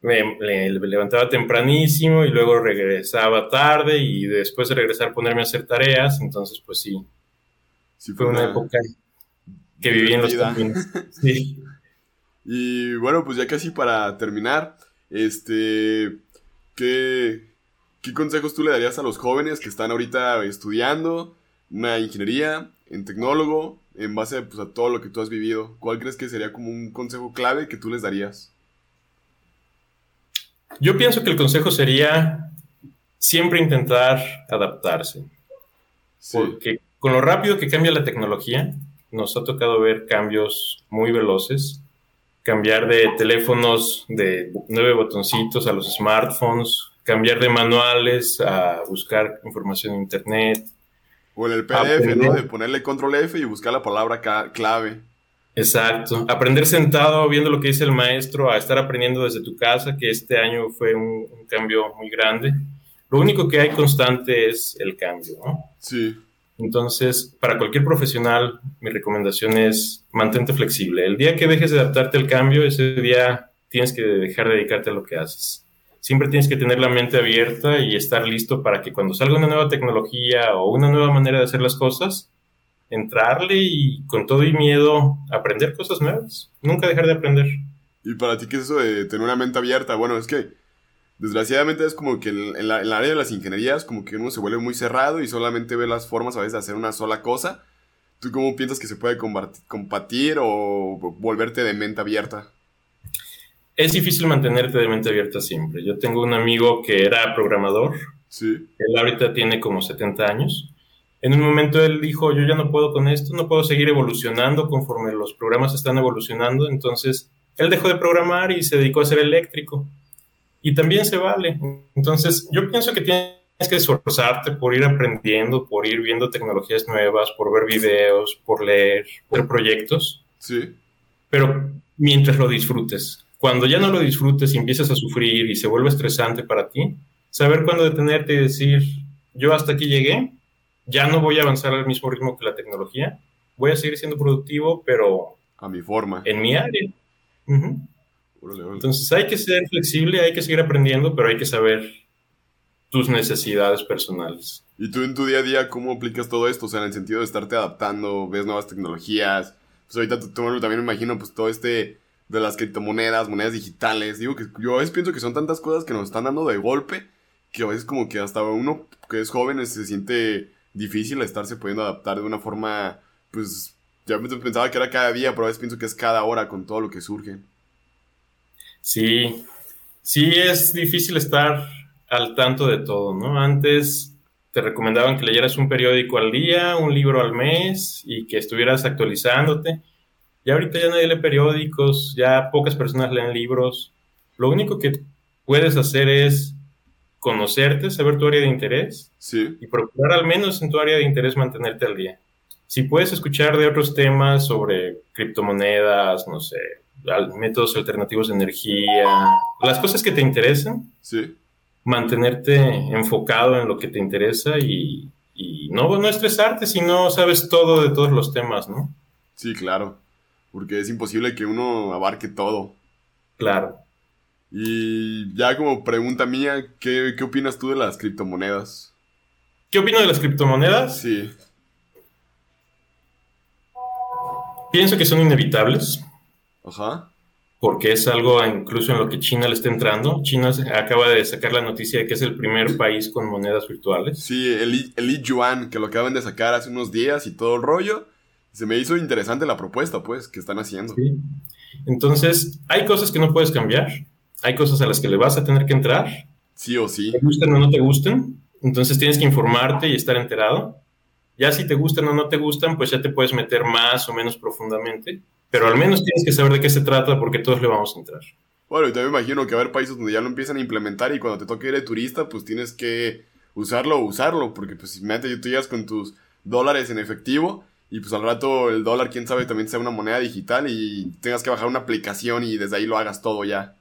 Me, levantaba tempranísimo y luego regresaba tarde y después de regresar ponerme a hacer tareas, entonces pues sí. sí fue, una, época que viví en los caminos. Sí. Y bueno, pues ya casi para terminar, este, ¿qué, ¿qué consejos tú le darías a los jóvenes que están ahorita estudiando una ingeniería en tecnólogo en base pues, a todo lo que tú has vivido? ¿Cuál crees que sería como un consejo clave que tú les darías? Yo pienso que el consejo sería siempre intentar adaptarse. Porque con lo rápido que cambia la tecnología, nos ha tocado ver cambios muy veloces. Cambiar de teléfonos de nueve botoncitos a los smartphones, cambiar de manuales a buscar información en Internet, o en el PDF, ¿no? De ponerle control F y buscar la palabra clave. Exacto. Aprender sentado viendo lo que dice el maestro a estar aprendiendo desde tu casa, que este año fue un, cambio muy grande. Lo único que hay constante es el cambio, ¿no? Sí. Entonces, para cualquier profesional, mi recomendación es mantente flexible. El día que dejes de adaptarte al cambio, ese día tienes que dejar de dedicarte a lo que haces siempre tienes que tener la mente abierta y estar listo para que cuando salga una nueva tecnología o una nueva manera de hacer las cosas, entrarle y con todo y miedo aprender cosas nuevas. Nunca dejar de aprender. ¿Y para ti qué es eso de tener una mente abierta? Bueno, es que desgraciadamente es como que en, el área de las ingenierías como que uno se vuelve muy cerrado y solamente ve las formas a veces de hacer una sola cosa. ¿Tú cómo piensas que se puede combatir o volverte de mente abierta? Es difícil mantenerte de mente abierta siempre. Yo tengo un amigo que era programador. Sí. Él ahorita tiene como 70 años. En un momento él dijo, yo ya no puedo con esto, no puedo seguir evolucionando conforme los programas están evolucionando. Entonces, él dejó de programar y se dedicó a ser eléctrico. Y también se vale. Entonces, yo pienso que tienes que esforzarte por ir aprendiendo, por ir viendo tecnologías nuevas, por ver videos, por leer, por proyectos. Sí. Pero mientras lo disfrutes cuando ya no lo disfrutes y empiezas a sufrir y se vuelve estresante para ti, saber cuándo detenerte y decir, yo hasta aquí llegué, ya no voy a avanzar al mismo ritmo que la tecnología, voy a seguir siendo productivo, pero... A mi forma. En mi área. Entonces hay que ser flexible, hay que seguir aprendiendo, pero hay que saber tus necesidades personales. ¿Y tú en tu día a día cómo aplicas todo esto? O sea, en el sentido de estarte adaptando, ves nuevas tecnologías. Pues ahorita tú, también me imagino pues todo este de las criptomonedas, monedas digitales. Digo que yo a veces pienso que son tantas cosas que nos están dando de golpe que a veces como que hasta uno que es joven se siente difícil estarse pudiendo adaptar de una forma, pues ya pensaba que era cada día, pero a veces pienso que es cada hora con todo lo que surge. Sí, sí es difícil estar al tanto de todo, ¿no? Antes te recomendaban que leyeras un periódico al día, un libro al mes y que estuvieras actualizándote. Ya ahorita ya nadie lee periódicos, ya pocas personas leen libros. Lo único que puedes hacer es conocerte, saber tu área de interés y procurar al menos en tu área de interés mantenerte al día. Si puedes escuchar de otros temas sobre criptomonedas, no sé, métodos alternativos de energía, las cosas que te interesan, mantenerte enfocado en lo que te interesa y, y no, no estresarte si no sabes todo de todos los temas, ¿no? Sí, claro porque es imposible que uno abarque todo. Claro. Y ya como pregunta mía, ¿qué, opinas tú de las criptomonedas? ¿Qué opino de las criptomonedas? Sí. Pienso que son inevitables. Ajá. Porque es algo incluso en lo que China le está entrando. China acaba de sacar la noticia de que es el primer país con monedas virtuales. Sí, el, el yuan, que lo acaban de sacar hace unos días y todo el rollo se me hizo interesante la propuesta, pues, que están haciendo. Sí. Entonces, hay cosas que no puedes cambiar, hay cosas a las que le vas a tener que entrar. Sí o sí. Te gusten o no te gusten, entonces tienes que informarte y estar enterado. Ya si te gustan o no te gustan, pues ya te puedes meter más o menos profundamente, pero al menos tienes que saber de qué se trata porque todos le vamos a entrar. Bueno, y también me imagino que va a haber países donde ya lo empiezan a implementar y cuando te toque ir de turista, pues tienes que usarlo o usarlo, porque pues si tú llegas con tus dólares en efectivo y pues al rato el dólar, quién sabe, también sea una moneda digital y tengas que bajar una aplicación y desde ahí lo hagas todo ya.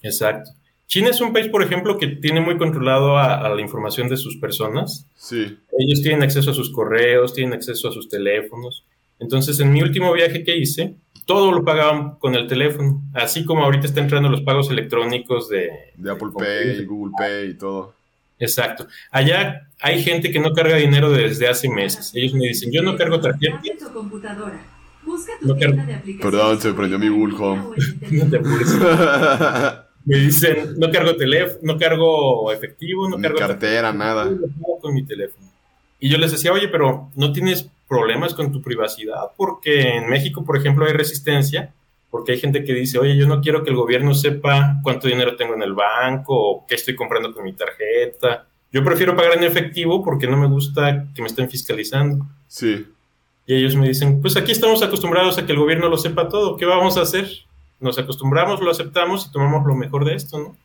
Exacto. China es un país, por ejemplo, que tiene muy controlado a, la información de sus personas. Sí. Ellos tienen acceso a sus correos, tienen acceso a sus teléfonos. Entonces, en mi último viaje que hice, todo lo pagaban con el teléfono. Así como ahorita están entrando los pagos electrónicos de... De Apple Pay, Google Pay y todo. Exacto. Allá hay gente que no carga dinero desde hace meses. Ellos me dicen, yo no cargo tarjeta. No Perdón, se prendió mi Google Home. me dicen, no cargo teléfono, no cargo efectivo, no cargo cartera, nada. Con mi teléfono. Y yo les decía, oye, pero no tienes problemas con tu privacidad, porque en México, por ejemplo, hay resistencia porque hay gente que dice, oye, yo no quiero que el gobierno sepa cuánto dinero tengo en el banco o qué estoy comprando con mi tarjeta. Yo prefiero pagar en efectivo porque no me gusta que me estén fiscalizando. Sí. Y ellos me dicen, pues aquí estamos acostumbrados a que el gobierno lo sepa todo, ¿qué vamos a hacer? Nos acostumbramos, lo aceptamos y tomamos lo mejor de esto, ¿no?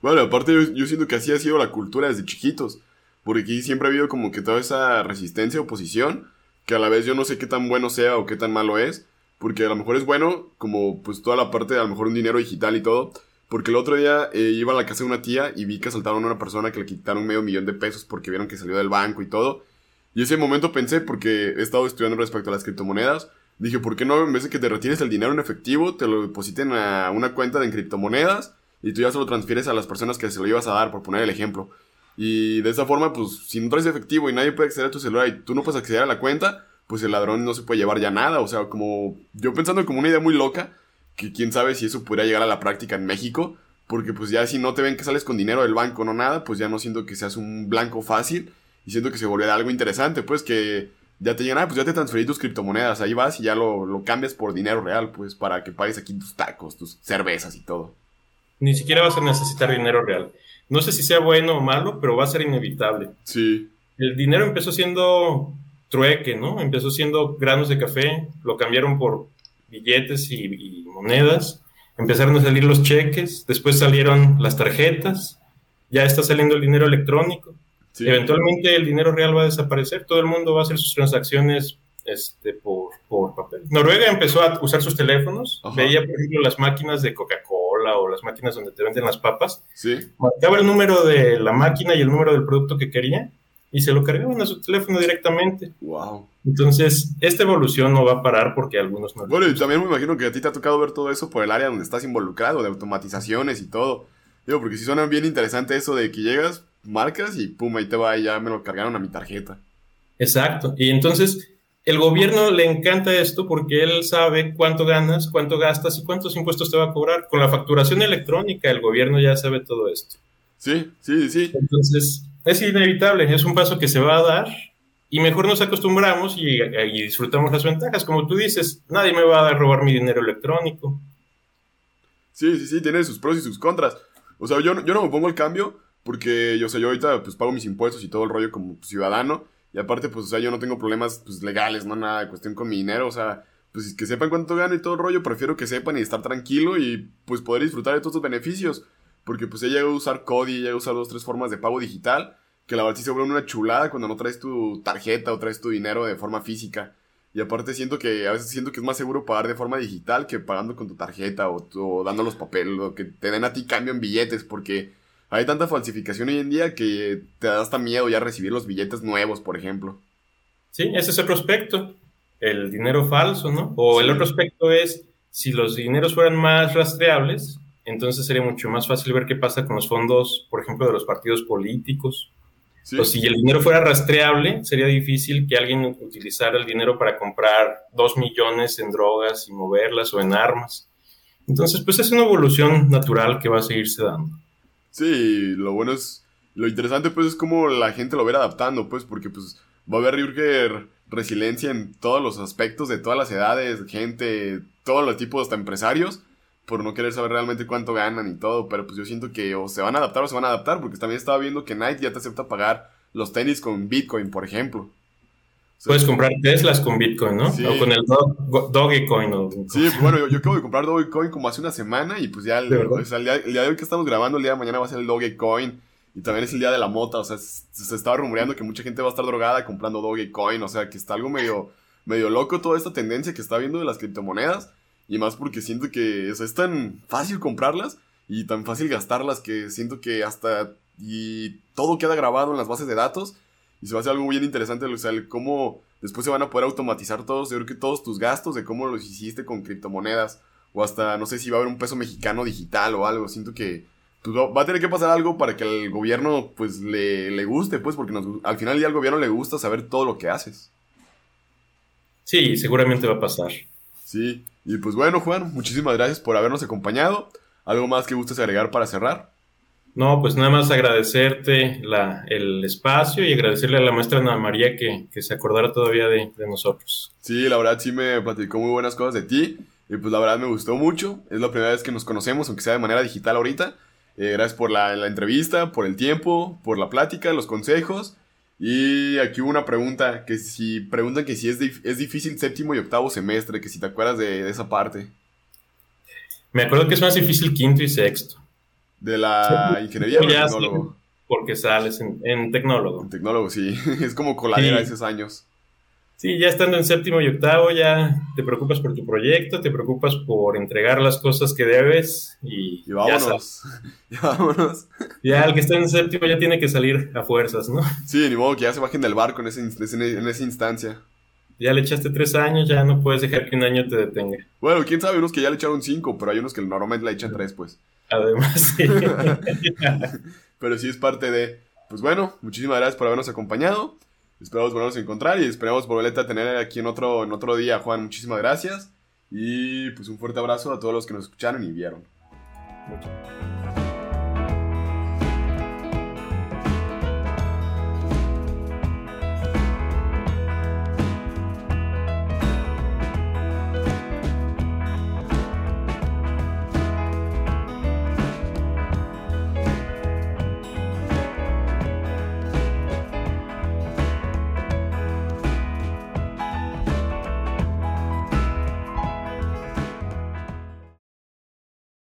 Bueno, aparte yo, yo siento que así ha sido la cultura desde chiquitos, porque aquí siempre ha habido como que toda esa resistencia, oposición, que a la vez yo no sé qué tan bueno sea o qué tan malo es, porque a lo mejor es bueno, como pues toda la parte de a lo mejor un dinero digital y todo, porque el otro día eh, iba a la casa de una tía y vi que asaltaron a una persona que le quitaron medio millón de pesos porque vieron que salió del banco y todo. Y ese momento pensé, porque he estado estudiando respecto a las criptomonedas, dije, ¿por qué no en vez de que te retires el dinero en efectivo, te lo depositen a una cuenta de criptomonedas y tú ya se lo transfieres a las personas que se lo ibas a dar, por poner el ejemplo? Y de esa forma, pues, si no traes efectivo y nadie puede acceder a tu celular y tú no puedes acceder a la cuenta, pues el ladrón no se puede llevar ya nada. O sea, como yo pensando como una idea muy loca, que quién sabe si eso pudiera llegar a la práctica en México, porque pues ya si no te ven que sales con dinero del banco no nada, pues ya no siento que seas un blanco fácil y siento que se volverá algo interesante, pues que ya te digan, ah, pues ya te transferí tus criptomonedas, ahí vas y ya lo, lo cambias por dinero real, pues para que pagues aquí tus tacos, tus cervezas y todo. Ni siquiera vas a necesitar dinero real. No sé si sea bueno o malo, pero va a ser inevitable. Sí. El dinero empezó siendo trueque, ¿no? Empezó siendo granos de café, lo cambiaron por billetes y, monedas, empezaron a salir los cheques, después salieron las tarjetas, ya está saliendo el dinero electrónico. Eventualmente el dinero real va a desaparecer, todo el mundo va a hacer sus transacciones este, por, papel. Noruega empezó a usar sus teléfonos, veía, por ejemplo, las máquinas de Coca-Cola o las máquinas donde te venden las papas, sí. marcaba el número de la máquina y el número del producto que quería y se lo cargaban a su teléfono directamente. Wow. Entonces, esta evolución no va a parar porque algunos no. Bueno, y también me imagino que a ti te ha tocado ver todo eso por el área donde estás involucrado, de automatizaciones y todo. Digo, porque si suena bien interesante eso de que llegas, marcas y pum, ahí te va y ya me lo cargaron a mi tarjeta. Exacto. Y entonces, el gobierno le encanta esto porque él sabe cuánto ganas, cuánto gastas y cuántos impuestos te va a cobrar. Con la facturación electrónica, el gobierno ya sabe todo esto. Sí, sí, sí. Entonces, es inevitable, es un paso que se va a dar y mejor nos acostumbramos y, disfrutamos las ventajas. Como tú dices, nadie me va a robar mi dinero electrónico. Sí, sí, sí, tiene sus pros y sus contras. O sea, yo, yo no me pongo el cambio porque yo, sé, yo ahorita pues pago mis impuestos y todo el rollo como ciudadano y aparte pues, o sea, yo no tengo problemas pues legales, no nada de cuestión con mi dinero, o sea, pues que sepan cuánto gano y todo el rollo, prefiero que sepan y estar tranquilo y pues poder disfrutar de todos los beneficios. Porque pues ella llega a usar Cody, llega a usar dos, tres formas de pago digital, que la verdad sí se vuelve una chulada cuando no traes tu tarjeta o traes tu dinero de forma física. Y aparte siento que a veces siento que es más seguro pagar de forma digital que pagando con tu tarjeta o, dando los papeles o que te den a ti cambio en billetes porque hay tanta falsificación hoy en día que te da hasta miedo ya recibir los billetes nuevos, por ejemplo. Sí, ese es otro aspecto, el dinero falso, ¿no? O el otro aspecto es, si los dineros fueran más rastreables, entonces sería mucho más fácil ver qué pasa con los fondos, por ejemplo, de los partidos políticos. O si el dinero fuera rastreable, sería difícil que alguien utilizara el dinero para comprar dos millones en drogas y moverlas o en armas. Entonces, pues es una evolución natural que va a seguirse dando. Sí, lo bueno es, lo interesante pues es cómo la gente lo va adaptando, pues, porque pues va a haber resiliencia en todos los aspectos de todas las edades, gente, todos los tipos, hasta empresarios por no querer saber realmente cuánto ganan y todo, pero pues yo siento que o se van a adaptar o se van a adaptar, porque también estaba viendo que Nike ya te acepta pagar los tenis con Bitcoin, por ejemplo. O Puedes comprar Teslas con Bitcoin, ¿no? O con el Dogecoin. Sí, bueno, yo, yo, acabo de comprar Dogecoin como hace una semana y pues ya el, día, de hoy que estamos grabando, el día de mañana va a ser el Dogecoin. Y también es el día de la mota, o sea, se, estaba rumoreando que mucha gente va a estar drogada comprando Dogecoin, o sea, que está algo medio, medio loco toda esta tendencia que está viendo de las criptomonedas. Y más porque siento que es tan fácil comprarlas y tan fácil gastarlas que siento que hasta y todo queda grabado en las bases de datos y se va a hacer algo bien interesante, o sea, el cómo después se van a poder automatizar todos, yo creo que todos tus gastos de cómo los hiciste con criptomonedas o hasta no sé si va a haber un peso mexicano digital o algo, siento que pues, va a tener que pasar algo para que al gobierno pues le, le guste, pues porque al final ya al gobierno le gusta saber todo lo que haces. Sí, seguramente va a pasar. Sí, y pues bueno Juan, muchísimas gracias por habernos acompañado. ¿Algo más que gustes agregar para cerrar? No, pues nada más agradecerte la, el espacio y agradecerle a la maestra Ana María que, se acordara todavía de, nosotros. Sí, la verdad sí me platicó muy buenas cosas de ti y pues la verdad me gustó mucho. Es la primera vez que nos conocemos, aunque sea de manera digital ahorita. Eh, gracias por la, la, entrevista, por el tiempo, por la plática, los consejos. Y aquí hubo una pregunta, que si preguntan que si es, es difícil séptimo y octavo semestre, que si te acuerdas de, de esa parte. Me acuerdo que es más difícil quinto y sexto de la ingeniería o tecnólogo? porque sales en, tecnólogo. En tecnólogo, sí. Es como coladera esos años. Sí, ya estando en séptimo y octavo, ya te preocupas por tu proyecto, te preocupas por entregar las cosas que debes y, y vámonos. Ya, vámonos. Ya el que está en séptimo ya tiene que salir a fuerzas, ¿no? Sí, ni modo que ya se bajen del barco en, ese, en esa instancia. Ya le echaste tres años, ya no puedes dejar que un año te detenga. Bueno, quién sabe, unos que ya le echaron cinco, pero hay unos que normalmente le echan tres, pues. Además, sí. Pero sí es parte de. Pues bueno, muchísimas gracias por habernos acompañado. Esperamos volvernos a encontrar y esperamos volverte a tener aquí en otro, en otro día, Juan. Muchísimas gracias. Y pues un fuerte abrazo a todos los que nos escucharon y vieron. Muchas